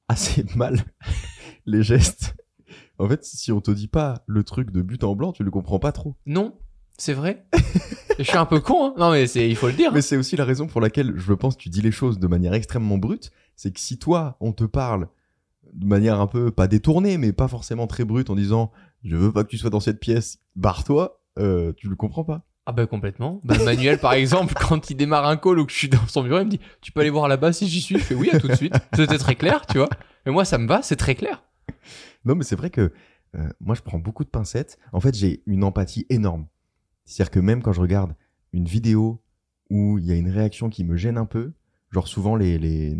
assez mal les gestes. En fait, si on te dit pas le truc de but en blanc, tu le comprends pas trop.
Non, c'est vrai? je suis un peu con, hein. Non, mais c'est, il faut le dire.
Mais c'est aussi la raison pour laquelle je pense que tu dis les choses de manière extrêmement brute. C'est que si toi, on te parle de manière un peu pas détournée, mais pas forcément très brute, en disant je veux pas que tu sois dans cette pièce, barre-toi, euh, tu le comprends pas.
Ah bah complètement. Bah, Manuel, par exemple, quand il démarre un call ou que je suis dans son bureau, il me dit Tu peux aller voir là-bas si j'y suis? Je fais oui, à tout de suite. C'était très clair, tu vois. Mais moi, ça me va, c'est très clair.
Non, mais c'est vrai que euh, moi, je prends beaucoup de pincettes. En fait, j'ai une empathie énorme. C'est-à-dire que même quand je regarde une vidéo où il y a une réaction qui me gêne un peu, genre souvent les, les,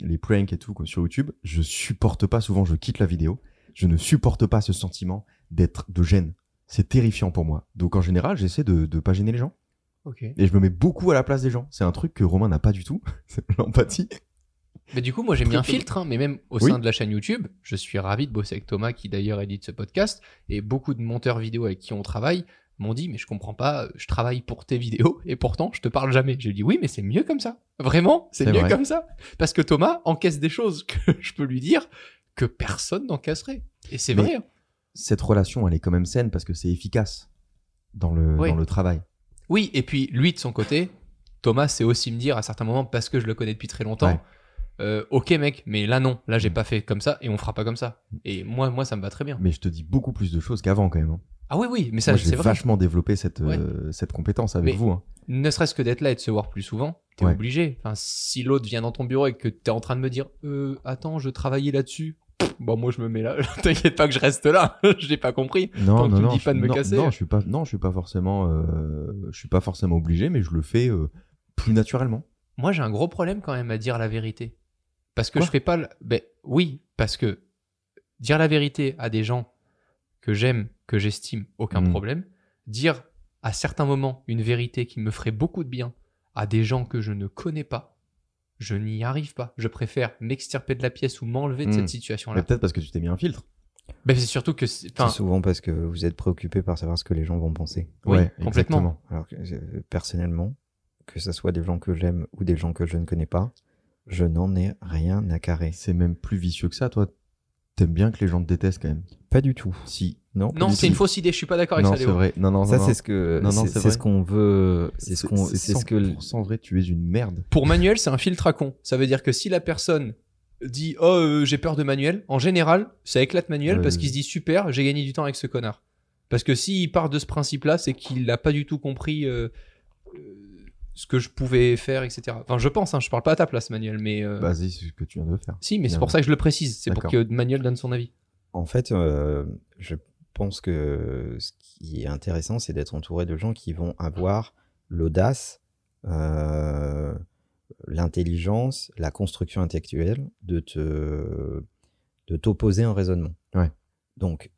les pranks et tout quoi, sur YouTube, je supporte pas, souvent je quitte la vidéo, je ne supporte pas ce sentiment d'être de gêne. C'est terrifiant pour moi. Donc en général, j'essaie de ne pas gêner les gens. Et je me mets beaucoup à la place des gens. C'est un truc que Romain n'a pas du tout, c'est l'empathie.
Mais du coup, moi, j'ai mis un filtre, hein, mais même au
Oui.
sein de la chaîne YouTube, je suis ravi de bosser avec Thomas, qui d'ailleurs édite ce podcast, et beaucoup de monteurs vidéo avec qui on travaille m'ont dit, mais je comprends pas, je travaille pour tes vidéos, et pourtant, je te parle jamais. J'ai dit, oui, mais c'est mieux comme ça. Vraiment, c'est mieux
vrai.
comme ça. Parce que Thomas encaisse des choses que je peux lui dire que personne n'encaisserait. Et c'est vrai. hein.
Cette relation, elle est quand même saine parce que c'est efficace dans le,
Oui.
dans le travail.
Oui, et puis lui, de son côté, Thomas sait aussi me dire à certains moments, parce que je le connais depuis très longtemps,
Ouais.
euh, ok mec, mais là non, là j'ai
Mm.
pas fait comme ça, et on fera pas comme ça. Et moi, moi ça me va très bien.
Mais je te dis beaucoup plus de choses qu'avant quand même. hein.
Ah oui, oui, mais ça
j'ai
c'est vrai.
vachement développé cette,
Ouais.
euh, cette compétence avec
Mais-
vous. hein.
Ne serait-ce que d'être là et de se voir plus souvent, t'es
Ouais.
obligé. Enfin, si l'autre vient dans ton bureau et que t'es en train de me dire, euh, attends, je travaillais là-dessus. Bon, moi je me mets là. T'inquiète pas que je reste là. je l'ai pas compris.
Non,
Tant que
non,
me
non,
dis
je-
pas de me
non,
casser.
Non, je suis pas, non, je suis pas forcément, euh, je suis pas forcément obligé, mais je le fais plus naturellement.
Moi, j'ai un gros problème quand même à dire la vérité. Parce que
Quoi
je fais pas. le- Ben oui, parce que dire la vérité à des gens que j'aime, que j'estime, aucun
Mm.
problème. Dire à certains moments une vérité qui me ferait beaucoup de bien à des gens que je ne connais pas, je n'y arrive pas. Je préfère m'extirper de la pièce ou m'enlever de cette
Mais
situation-là.
peut-être parce que tu t'es mis un filtre.
Ben, c'est surtout que. c'est-
souvent parce que vous êtes préoccupé par savoir ce que les gens vont penser.
Oui,
Ouais,
complètement.
exactement.
Alors que euh, personnellement, que ce soit des gens que j'aime ou des gens que je ne connais pas, je n'en ai rien à carrer.
C'est même plus vicieux que ça. Toi, t'aimes bien que les gens te détestent quand même.
Pas du tout.
Si.
Non,
non, c'est une fausse idée. Je suis pas d'accord avec
Non,
ça,
c'est
Léo.
vrai. Non, non,
ça c'est ce que
Non, non,
c'est ce qu'on veut, c'est ce qu'on,
c'est
c'est ce que
100% vrai. Tu es une merde.
Pour Manuel, c'est un filtre à con. Ça veut dire que si la personne dit Oh, euh, j'ai peur de Manuel, en général, ça éclate Manuel parce
ouais.
qu'il se dit Super, j'ai gagné du temps avec ce connard. Parce que s'il part de ce principe-là, c'est qu'il n'a pas du tout compris euh, euh, ce que je pouvais faire, etc. Enfin, je pense, hein, je parle pas à ta place, Manuel, mais. euh,
Vas-y, c'est ce que tu viens de faire.
si, mais c'est pour ça que je le précise. C'est pour que Manuel donne son avis.
En fait, euh, je pense que ce qui est intéressant, c'est d'être entouré de gens qui vont avoir l'audace, euh, l'intelligence, la construction intellectuelle de te de t'opposer un raisonnement.
Ouais.
Donc,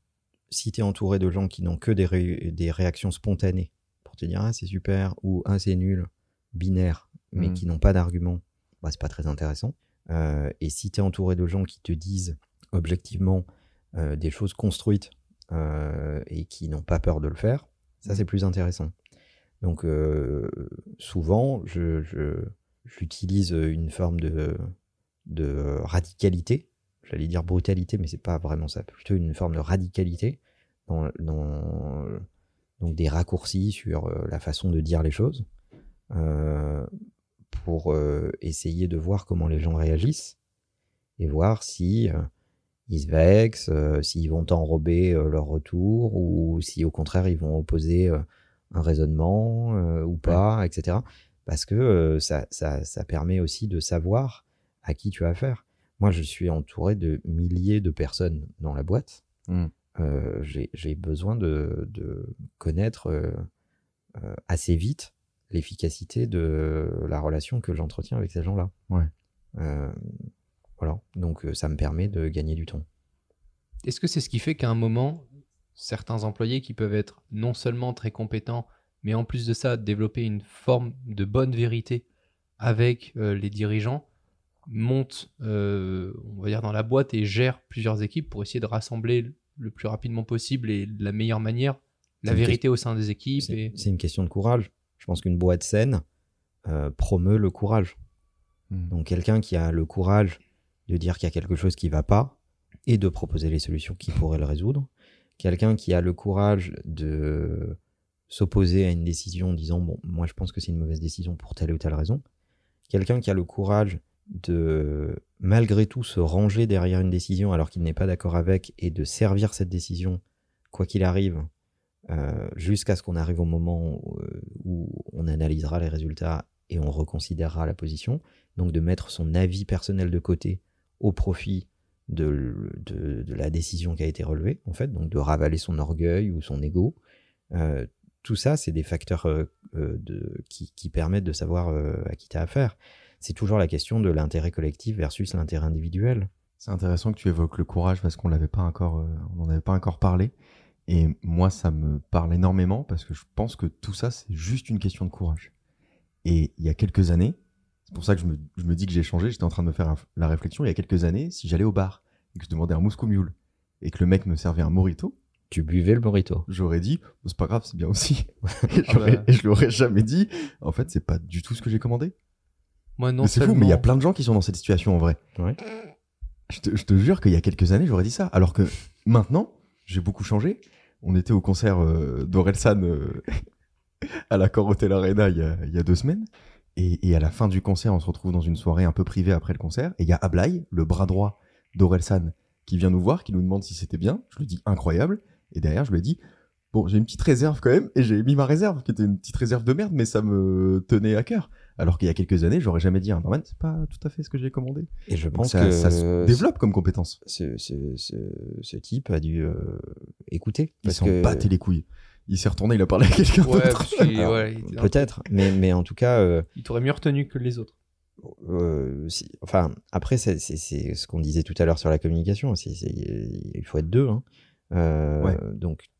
si tu es entouré de gens qui n'ont que des, ré- des réactions spontanées pour te dire ah c'est super ou ah c'est nul, binaire, mais
Mhm.
qui n'ont pas d'argument, bah, c'est pas très intéressant. Euh, et si tu es entouré de gens qui te disent objectivement euh, des choses construites euh, et qui n'ont pas peur de le faire, ça c'est plus intéressant. Donc souvent, je, je- j'utilise une forme de, de radicalité. J'allais dire brutalité, mais c'est pas vraiment ça. Plutôt une forme de radicalité dans, dans donc des raccourcis sur la façon de dire les choses pour euh, essayer de voir comment les gens réagissent et voir si euh, ils se vexent, euh, s'ils vont enrober euh, leur retour ou si au contraire ils vont opposer euh, un raisonnement euh, ou pas, etc. Parce que euh, ça, ça, ça permet aussi de savoir à qui tu as affaire. Moi, je suis entouré de milliers de personnes dans la boîte.
Mm.
Euh, J'ai besoin de, de connaître euh, euh, assez vite l'efficacité de la relation que j'entretiens avec ces gens-là.
Ouais.
Euh, voilà. Donc, euh, ça me permet de gagner du temps.
Est-ce que c'est ce qui fait qu'à un moment, certains employés qui peuvent être non seulement très compétents, mais en plus de ça, développer une forme de bonne vérité avec euh, les dirigeants, montent, euh, on va dire, dans la boîte et gèrent plusieurs équipes pour essayer de rassembler le plus rapidement possible et de la meilleure manière la vérité au sein des équipes.
C'est
Et...
c'est une question de courage. Je pense qu'une boîte saine euh, promeut le courage.
Mm.
Donc quelqu'un qui a le courage de dire qu'il y a quelque chose qui va pas et de proposer les solutions qui pourraient le résoudre. Quelqu'un qui a le courage de s'opposer à une décision en disant bon moi je pense que c'est une mauvaise décision pour telle ou telle raison. Quelqu'un qui a le courage de malgré tout se ranger derrière une décision alors qu'il n'est pas d'accord avec et de servir cette décision quoi qu'il arrive euh, jusqu'à ce qu'on arrive au moment où, euh, où on analysera les résultats et on reconsidérera la position. Donc de mettre son avis personnel de côté au profit de, de, la décision qui a été relevée, en fait, donc de ravaler son orgueil ou son ego. Euh, tout ça, c'est des facteurs de, qui, permettent de savoir à qui tu as affaire. C'est toujours la question de l'intérêt collectif versus l'intérêt individuel.
C'est intéressant que tu évoques le courage parce qu'on n'en avait pas encore parlé. Et moi, ça me parle énormément parce que je pense que tout ça, c'est juste une question de courage. Et il y a quelques années, c'est pour ça que je me, je me dis que j'ai changé. J'étais en train de me faire la réflexion. Il y a quelques années, si j'allais au bar et que je demandais un Moscow Mule et que le mec me servait un Morito,
Tu buvais le burrito.
j'aurais dit, Oh, c'est pas grave, c'est bien aussi. et, j'aurais-
bah.
et je l'aurais jamais dit. En fait, c'est pas du tout ce que j'ai commandé.
Moi, non
c'est fou, mais il y a plein de gens qui sont dans cette situation en vrai.
Ouais.
Je te, je te jure qu'il y a quelques années, j'aurais dit ça. Alors que maintenant, j'ai beaucoup changé. On était au concert euh, d'Orelsan euh, à l'accord Hotel Arena il y, a, deux semaines. Et, à la fin du concert, on se retrouve dans une soirée un peu privée après le concert. Et il y a Ablai, le bras droit d'Orelsan, qui vient nous voir, qui nous demande si c'était bien. Je lui dis incroyable. Et derrière, je lui dit Bon, j'ai une petite réserve quand même. Et j'ai mis ma réserve, qui était une petite réserve de merde, mais ça me tenait à cœur. Alors qu'il y a quelques années, j'aurais jamais dit à un barman, c'est pas tout à fait ce que j'ai commandé.
Et je
Donc
pense
ça,
que
ça se développe comme compétence.
ce, ce, ce, ce type a dû euh, écouter.
Il
Parce
s'en
que
battait les couilles. Il s'est retourné, il a parlé à quelqu'un
Ouais,
d'autre.
ouais, un-
peut-être, mais, mais en tout cas, euh,
il t'aurait mieux retenu que les autres.
euh, si- enfin, après, c'est c'est- c'est ce qu'on disait tout à l'heure sur la communication. c'est c'est- il faut être deux. hein. Euh,
Ouais.
Donc,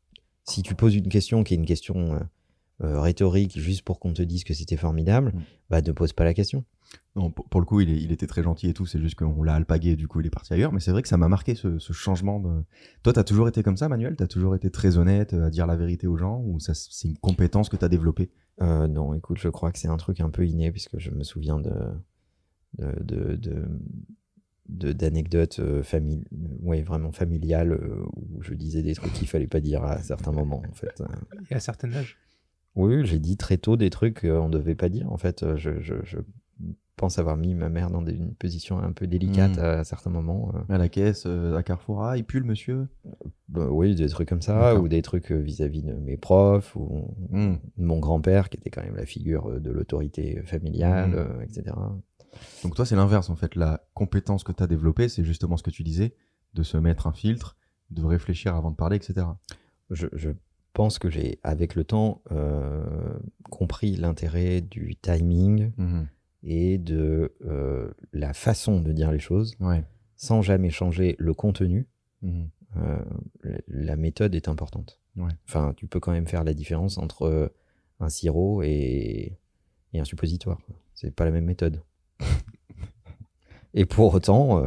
si tu poses une question qui est une question euh, rhétorique juste pour qu'on te dise que c'était formidable,
Mm.
bah ne pose pas la question.
Non, pour, pour le coup, il, est- il était très gentil et tout. C'est juste qu'on l'a alpagué et du coup, il est parti ailleurs. Mais c'est vrai que ça m'a marqué ce, ce changement. De... Toi, t'as toujours été comme ça, Manuel? T'as toujours été très honnête euh, à dire la vérité aux gens Ou c'est une compétence que t'as développée?
Euh, non, écoute, je crois que c'est un truc un peu inné, puisque je me souviens de de de- de- de- d'anecdotes euh, famille ouais, vraiment familiales euh, où je disais des trucs qu'il fallait pas dire à certains moments en fait.
Et à certain âge.
Oui, j'ai dit très tôt des trucs qu'on ne devait pas dire. En fait, Euh, je, je, je pense avoir mis ma mère dans des- une position un peu délicate
Mm.
à, certains moments. euh.
À la caisse, euh, à Carrefour, ah, il pue le monsieur?
Bah oui, des trucs comme ça, ou des trucs euh, vis-à-vis de mes profs, ou
Mm.
de mon grand-père, qui était quand même la figure euh, de l'autorité familiale,
Mm.
euh, etc.
Donc toi, c'est l'inverse en fait. La compétence que t'as développée, c'est justement ce que tu disais, de se mettre un filtre, de réfléchir avant de parler, etc.
Je, je pense que j'ai, avec le temps, euh, compris l'intérêt du timing
Mhm.
et de euh, la façon de dire les choses,
Ouais.
sans jamais changer le contenu.
Mhm.
Euh, la- méthode est importante.
Ouais.
Enfin, tu peux quand même faire la différence entre un sirop et, et un suppositoire. C'est pas la même méthode. et pour autant,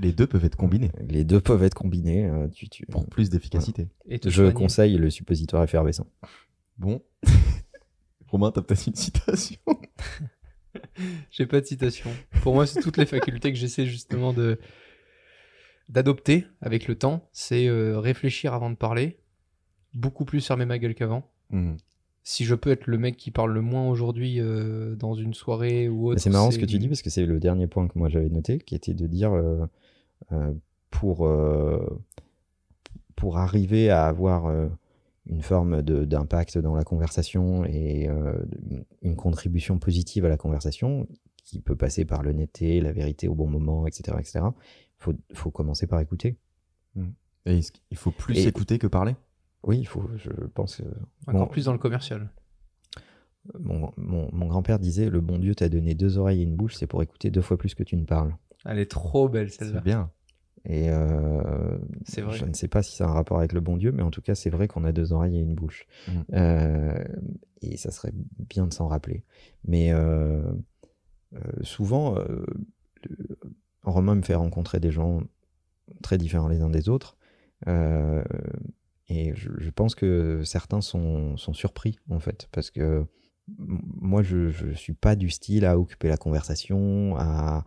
Les deux peuvent être combinés
les deux peuvent être combinés. euh, tu, tu-
pour plus d'efficacité.
Et te
Je
soigner.
conseille le suppositoire effervescent.
Bon. Romain, t'as peut-être une citation
J'ai pas de citation. Pour moi, c'est toutes les facultés que j'essaie justement de d'adopter avec le temps. C'est euh, réfléchir avant de parler, beaucoup plus fermer ma gueule qu'avant.
Mhm.
Si je peux être le mec qui parle le moins aujourd'hui euh, dans une soirée ou autre.
C'est marrant ce que tu dis parce que c'est le dernier point que moi j'avais noté, qui était de dire euh, euh, pour, euh, pour arriver à avoir euh, une forme de- d'impact dans la conversation et euh, une, contribution positive à la conversation, qui peut passer par l'honnêteté, la vérité au bon moment, etc., etc. Faut, faut commencer par écouter.
Et qu'il faut plus
Et-
écouter que parler?
Oui, il faut, je pense que
Encore
Bon.
plus dans le commercial.
mon, mon, mon grand-père disait le bon Dieu t'a donné deux oreilles et une bouche, c'est pour écouter deux fois plus que tu ne parles.
Elle est trop belle
C'est
celle-là.
bien.
Et euh,
C'est vrai.
je ne sais pas si c'est un rapport avec le bon Dieu, mais en tout cas, c'est vrai qu'on a deux oreilles et une bouche.
Mhm.
Euh, et ça serait bien de s'en rappeler. Mais euh, euh, souvent, euh, Romain me fait rencontrer des gens très différents les uns des autres. Et je, je pense que certains sont, sont surpris, en fait, parce que moi, je ne suis pas du style à occuper la conversation, à,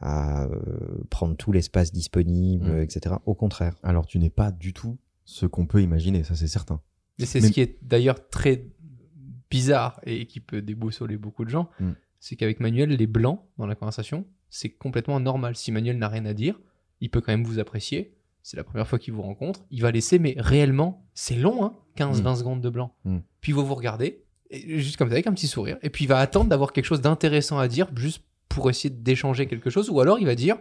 à euh, prendre tout l'espace disponible,
Mm.
etc. Au contraire.
Alors tu n'es pas du tout ce qu'on peut imaginer, ça c'est certain.
Et c'est
Mais-
ce qui est d'ailleurs très bizarre et qui peut déboussoler beaucoup de gens,
Mm.
c'est qu'avec Manuel, les blancs dans la conversation, c'est complètement normal. Si Manuel n'a rien à dire, il peut quand même vous apprécier. C'est la première fois qu'il vous rencontre. Il va laisser, mais réellement, c'est long, hein, 15-20 secondes de blanc.
Mm.
Puis il va vous regarder, et juste comme ça, avec un petit sourire. Et puis il va attendre d'avoir quelque chose d'intéressant à dire, juste pour essayer d'échanger quelque chose. Ou alors il va dire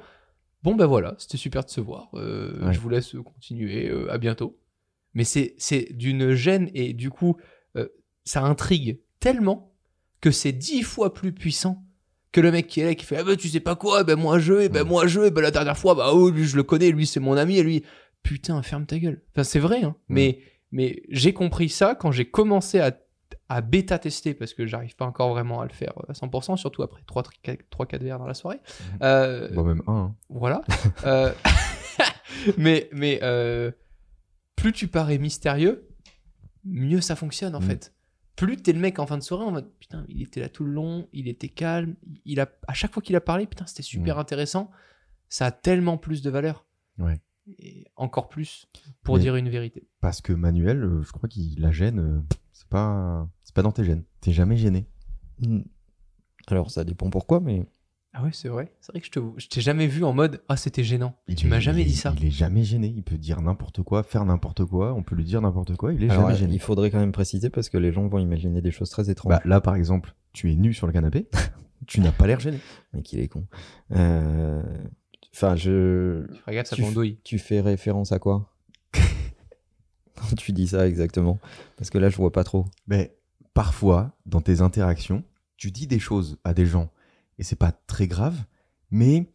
Bon, ben voilà, c'était super de se voir. Euh,
Ouais.
Je vous laisse continuer. euh, à bientôt. Mais c'est c'est d'une gêne et du coup, euh, ça intrigue tellement que c'est dix fois plus puissant que le mec qui est là qui fait ah ben tu sais pas quoi ben moi je et ben
Ouais.
moi je et ben la dernière fois bah oh lui je le connais lui c'est mon ami et lui putain ferme ta gueule enfin c'est vrai hein mais mais j'ai compris ça quand j'ai commencé à à bêta tester parce que j'arrive pas encore vraiment à le faire à 100% surtout après 3 3 4 verres dans la soirée Euh,
Bon, même un. hein.
voilà. Euh, mais mais euh, plus tu parais mystérieux, mieux ça fonctionne en
Mm.
fait. Plus t'es le mec en fin de soirée en mode putain, il était là tout le long, il était calme, il a à chaque fois qu'il a parlé, putain, c'était super intéressant. Ça a tellement plus de valeur.
Ouais.
Et encore plus pour
Mais-
dire une vérité.
Parce que Manuel, euh, je crois qu'il la gêne, euh, c'est pas, c'est pas dans tes gènes. T'es jamais gêné.
Mm. Alors, ça dépend pourquoi, mais
Ah ouais, c'est vrai. C'est vrai que je te je t'ai jamais vu en mode ah c'était gênant.
Il
tu
est-
m'as jamais
il
dit ça.
Il est jamais gêné. Il peut dire n'importe quoi, faire n'importe quoi. On peut lui dire n'importe quoi. Il est
Alors,
jamais gêné.
il faudrait quand même préciser parce que les gens vont imaginer des choses très étranges.
Bah, là, par exemple, tu es nu sur le canapé. tu n'as pas l'air gêné.
Mais qu'il est con. Euh, Enfin, je.
Tu feras gaffe, ça
Tu f-
pendouille.
Tu fais référence à quoi? Quand tu dis ça exactement Parce que là, je vois pas trop.
Mais parfois, dans tes interactions, tu dis des choses à des gens et c'est pas très grave. Mais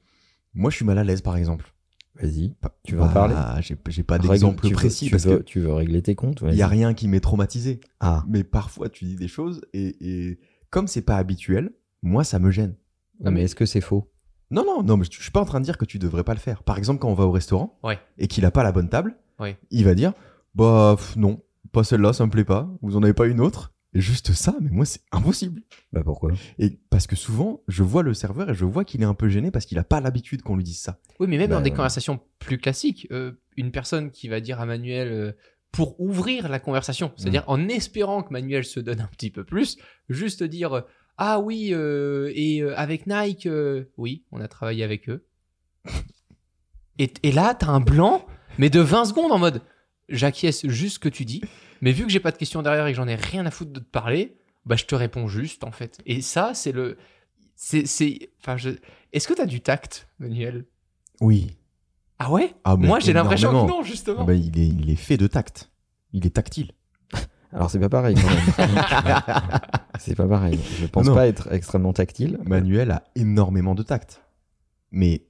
moi, je suis mal à l'aise, par exemple.
Vas-y.
Pas-
Tu veux en
Bah,
parler
J'ai j'ai pas d'exemple
tu veux-
précis
tu
parce
veux,
que
tu veux régler tes comptes?
il y a rien qui m'est traumatisé.
Ah,
Mais parfois, tu dis des choses et, et comme c'est pas habituel, moi, ça me gêne.
mais,
mais-
est-ce que c'est faux?
Non, non, non, mais je je suis pas en train de dire que tu devrais pas le faire. Par exemple, quand on va au restaurant
Ouais.
et qu'il a pas la bonne table,
Ouais.
il va dire Bah pff, non, pas celle-là, ça me plaît pas. Vous en avez pas une autre? Juste ça, mais moi, c'est impossible.
Bah pourquoi?
Et parce que souvent, je vois le serveur et je vois qu'il est un peu gêné parce qu'il a pas l'habitude qu'on lui dise ça.
Oui, mais même
Bah,
dans des
ouais.
conversations plus classiques, euh, une personne qui va dire à Manuel euh, pour ouvrir la conversation, c'est-à-dire
Mm.
en espérant que Manuel se donne un petit peu plus, juste dire euh, ah oui euh, et euh, avec Nike, euh, oui, on a travaillé avec eux. et, et là, t'as un blanc, mais de 20 secondes en mode j'acquiesce juste ce que tu dis, mais vu que j'ai pas de questions derrière et que j'en ai rien à foutre de te parler, bah je te réponds juste en fait. Et ça, c'est le, c'est, c'est, enfin je, est-ce que t'as du tact, Manuel?
Oui.
Ah ouais?
Ah,
Moi, j'ai l'impression que non, justement.
Ah bah, il, est, il est fait de tact. Il est tactile.
Alors c'est pas pareil quand même. c'est pas pareil. Je pense
Non.
pas être extrêmement tactile.
Manuel a énormément de tact. Mais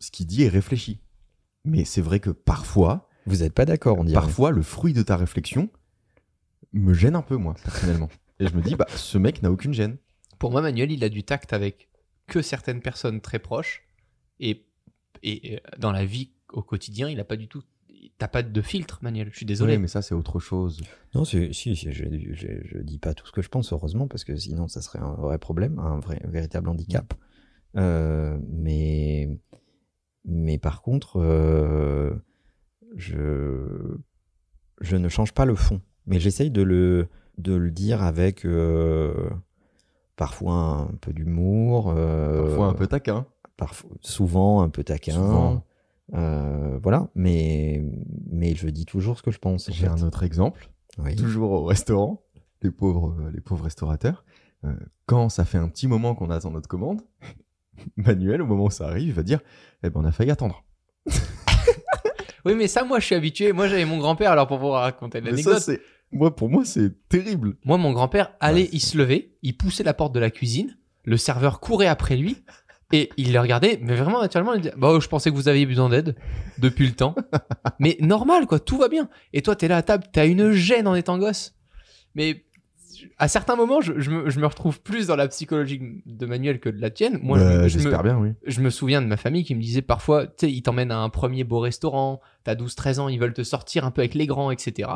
ce qu'il dit est réfléchi. Mais c'est vrai que parfois,
Vous êtes pas d'accord, on dirait.
parfois, le fruit de ta réflexion me gêne un peu, moi, personnellement. Et je me dis, bah, ce mec n'a aucune gêne.
Pour moi, Manuel, il a du tact avec que certaines personnes très proches. Et, et euh, dans la vie au quotidien, il a pas du tout. T'as pas de filtre, Manuel. Je suis désolé.
Oui, mais ça, c'est autre chose.
Non, si, si, si, je, je, je dis pas tout ce que je pense, heureusement, parce que sinon ça serait un vrai problème, un vrai, un véritable handicap. Euh, mais, mais par contre, euh, je, je ne change pas le fond. Mais j'essaye de le, de le dire avec euh, parfois un peu d'humour, euh,
Parfois un peu taquin.
parfois, souvent un peu taquin.
Souvent.
Euh, voilà, mais, mais je dis toujours ce que je pense. en
J'ai un autre exemple.
Oui.
Toujours au restaurant. Les pauvres, les pauvres restaurateurs. Quand ça fait un petit moment qu'on attend notre commande, Manuel, au moment où ça arrive, il va dire Eh ben, on a failli attendre.
Oui, mais ça, moi, je suis habitué. Moi, j'avais mon grand-père, alors pour pouvoir raconter l'anecdote.
Moi, pour moi, c'est terrible.
Moi, mon grand-père allait,
Ouais.
il se levait, il poussait la porte de la cuisine, le serveur courait après lui, et il le regardait, mais vraiment naturellement, il disait Bah, je pensais que vous aviez besoin d'aide depuis le temps. mais normal, quoi, tout va bien. Et toi, t'es là à table, t'as une gêne en étant gosse. Mais à certains moments, je, je me, je me retrouve plus dans la psychologie de Manuel que de la tienne. Moi,
Bah,
je, me-
bien, oui.
je me souviens de ma famille qui me disait parfois, tu sais, ils t'emmènent à un premier beau restaurant, t'as 12-13 ans, ils veulent te sortir un peu avec les grands, etc.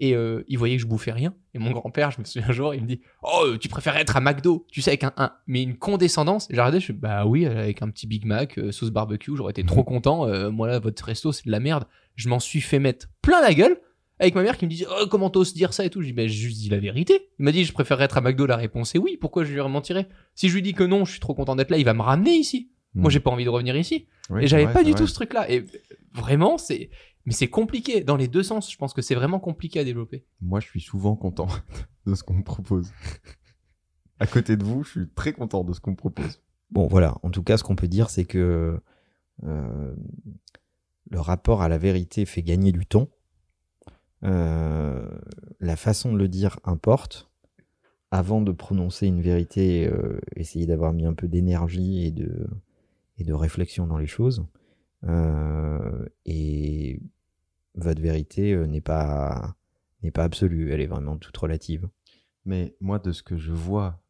Et euh, ils voyaient que je bouffais rien. Et mon grand-père, je me souviens un jour, il me dit Oh, tu préfères être à McDo, tu sais, avec un, un mais une condescendance. J'ai regardé, je suis Bah oui, avec un petit Big Mac, euh, sauce barbecue, j'aurais été trop content. Euh, moi là, votre resto, c'est de la merde. Je m'en suis fait mettre plein la gueule. Avec ma mère qui me disait oh, comment t'oses dire ça et tout. Je dis bah, j'ai juste dit la vérité. Il m'a dit je préférerais être à McDo. La réponse est oui. Pourquoi je lui mentirais Si je lui dis que non, je suis trop content d'être là, il va me ramener ici. Moi
Mm.
j'ai pas envie de revenir ici.
Oui,
et j'avais pas du
vrai.
tout ce truc là. Et vraiment c'est mais c'est compliqué dans les deux sens. Je pense que c'est vraiment compliqué à développer.
Moi, je suis souvent content de ce qu'on me propose. À côté de vous, je suis très content de ce qu'on me propose.
Bon, voilà. En tout cas, ce qu'on peut dire, c'est que euh, le rapport à la vérité fait gagner du temps. Euh, la façon de le dire importe. Avant de prononcer une vérité, euh, essayez d'avoir mis un peu d'énergie et de, réflexion dans les choses. Euh, et votre vérité euh, n'est pas, n'est pas absolue, elle est vraiment toute relative.
Mais moi, de ce que je vois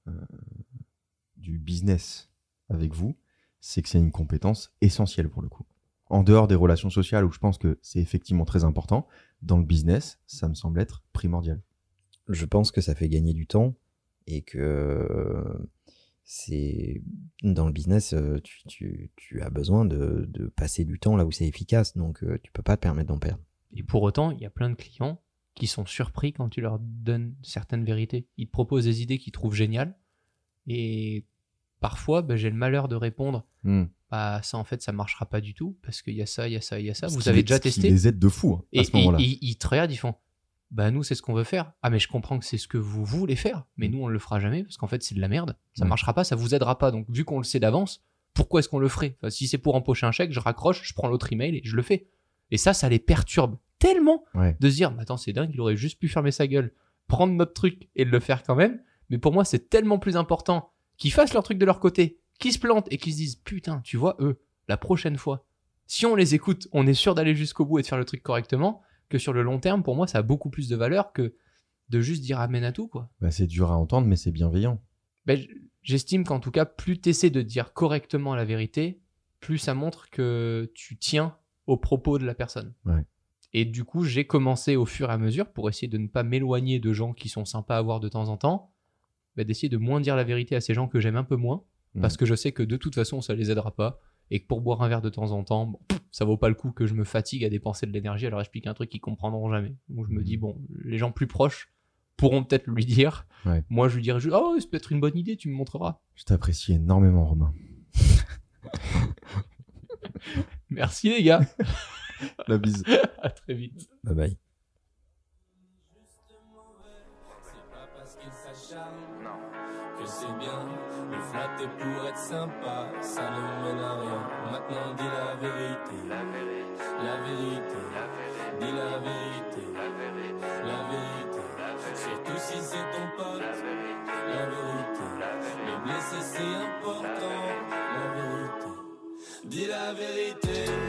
du business avec vous, c'est que c'est une compétence essentielle pour le coup. En dehors des relations sociales, où je pense que c'est effectivement très important, dans le business, ça me semble être primordial.
je pense que ça fait gagner du temps et que c'est dans le business, euh, tu, tu- tu as besoin de, de passer du temps là où c'est efficace, donc euh, tu peux pas te permettre d'en perdre.
Et pour autant, il y a plein de clients qui sont surpris quand tu leur donnes certaines vérités. Ils te proposent des idées qu'ils trouvent géniales. Et parfois, ben, j'ai le malheur de répondre
Hmm.
bah ça en fait ça marchera pas du tout parce qu'il y a ça, il y a ça, il y a ça. Vous avez déjà testé
les aide de fou hein,
Et
à ce moment-là.
ils, ils te regardent, ils font Bah, nous, c'est ce qu'on veut faire. Ah, mais je comprends que c'est ce que vous voulez faire, mais nous, on le fera jamais parce qu'en fait, c'est de la merde. Ça
Ouais.
marchera pas, ça vous aidera pas. Donc, vu qu'on le sait d'avance, pourquoi est-ce qu'on le ferait? Enfin, Si c'est pour empocher un chèque, je raccroche, je prends l'autre email et je le fais. Et ça, ça les perturbe tellement
Ouais.
de se dire Mais Attends, c'est dingue, il aurait juste pu fermer sa gueule, prendre notre truc et le faire quand même. Mais pour moi, c'est tellement plus important qu'ils fassent leur truc de leur côté, qu'ils se plantent et qu'ils se disent Putain, tu vois, eux, la prochaine fois, si on les écoute, on est sûr d'aller jusqu'au bout et de faire le truc correctement, que sur le long terme, pour moi, ça a beaucoup plus de valeur que de juste dire amen à tout, quoi.
Bah, c'est dur à entendre, mais c'est bienveillant.
Ben, j- j'estime qu'en tout cas, plus tu essaies de dire correctement la vérité, plus ça montre que tu tiens aux propos de la personne.
Ouais.
Et du coup, j'ai commencé au fur et à mesure, pour essayer de ne pas m'éloigner de gens qui sont sympas à voir de temps en temps, d'essayer de moins dire la vérité à ces gens que j'aime un peu moins,
Mhm.
parce que je sais que de toute façon, ça les aidera pas, et que pour boire un verre de temps en temps, bon, ça vaut pas le coup que je me fatigue à dépenser de l'énergie à leur expliquer un truc qu'ils comprendront jamais. Donc je me dis, bon, les gens plus proches pourront peut-être lui dire.
Ouais.
Moi, je lui dirais juste, ouais, c'est peut-être une bonne idée, tu me montreras.
Je t'apprécie énormément, Romain.
Merci les gars.
La bise.
à très vite.
Bye bye.
C'est bien. Le flatter pour être sympa, ça ne mène à rien. Maintenant dis la vérité, la vérité, la vérité. Dis la vérité, la vérité, la vérité. Surtout si c'est ton pote, la vérité. Les blessés c'est important, la vérité. Dis la vérité, la vérité.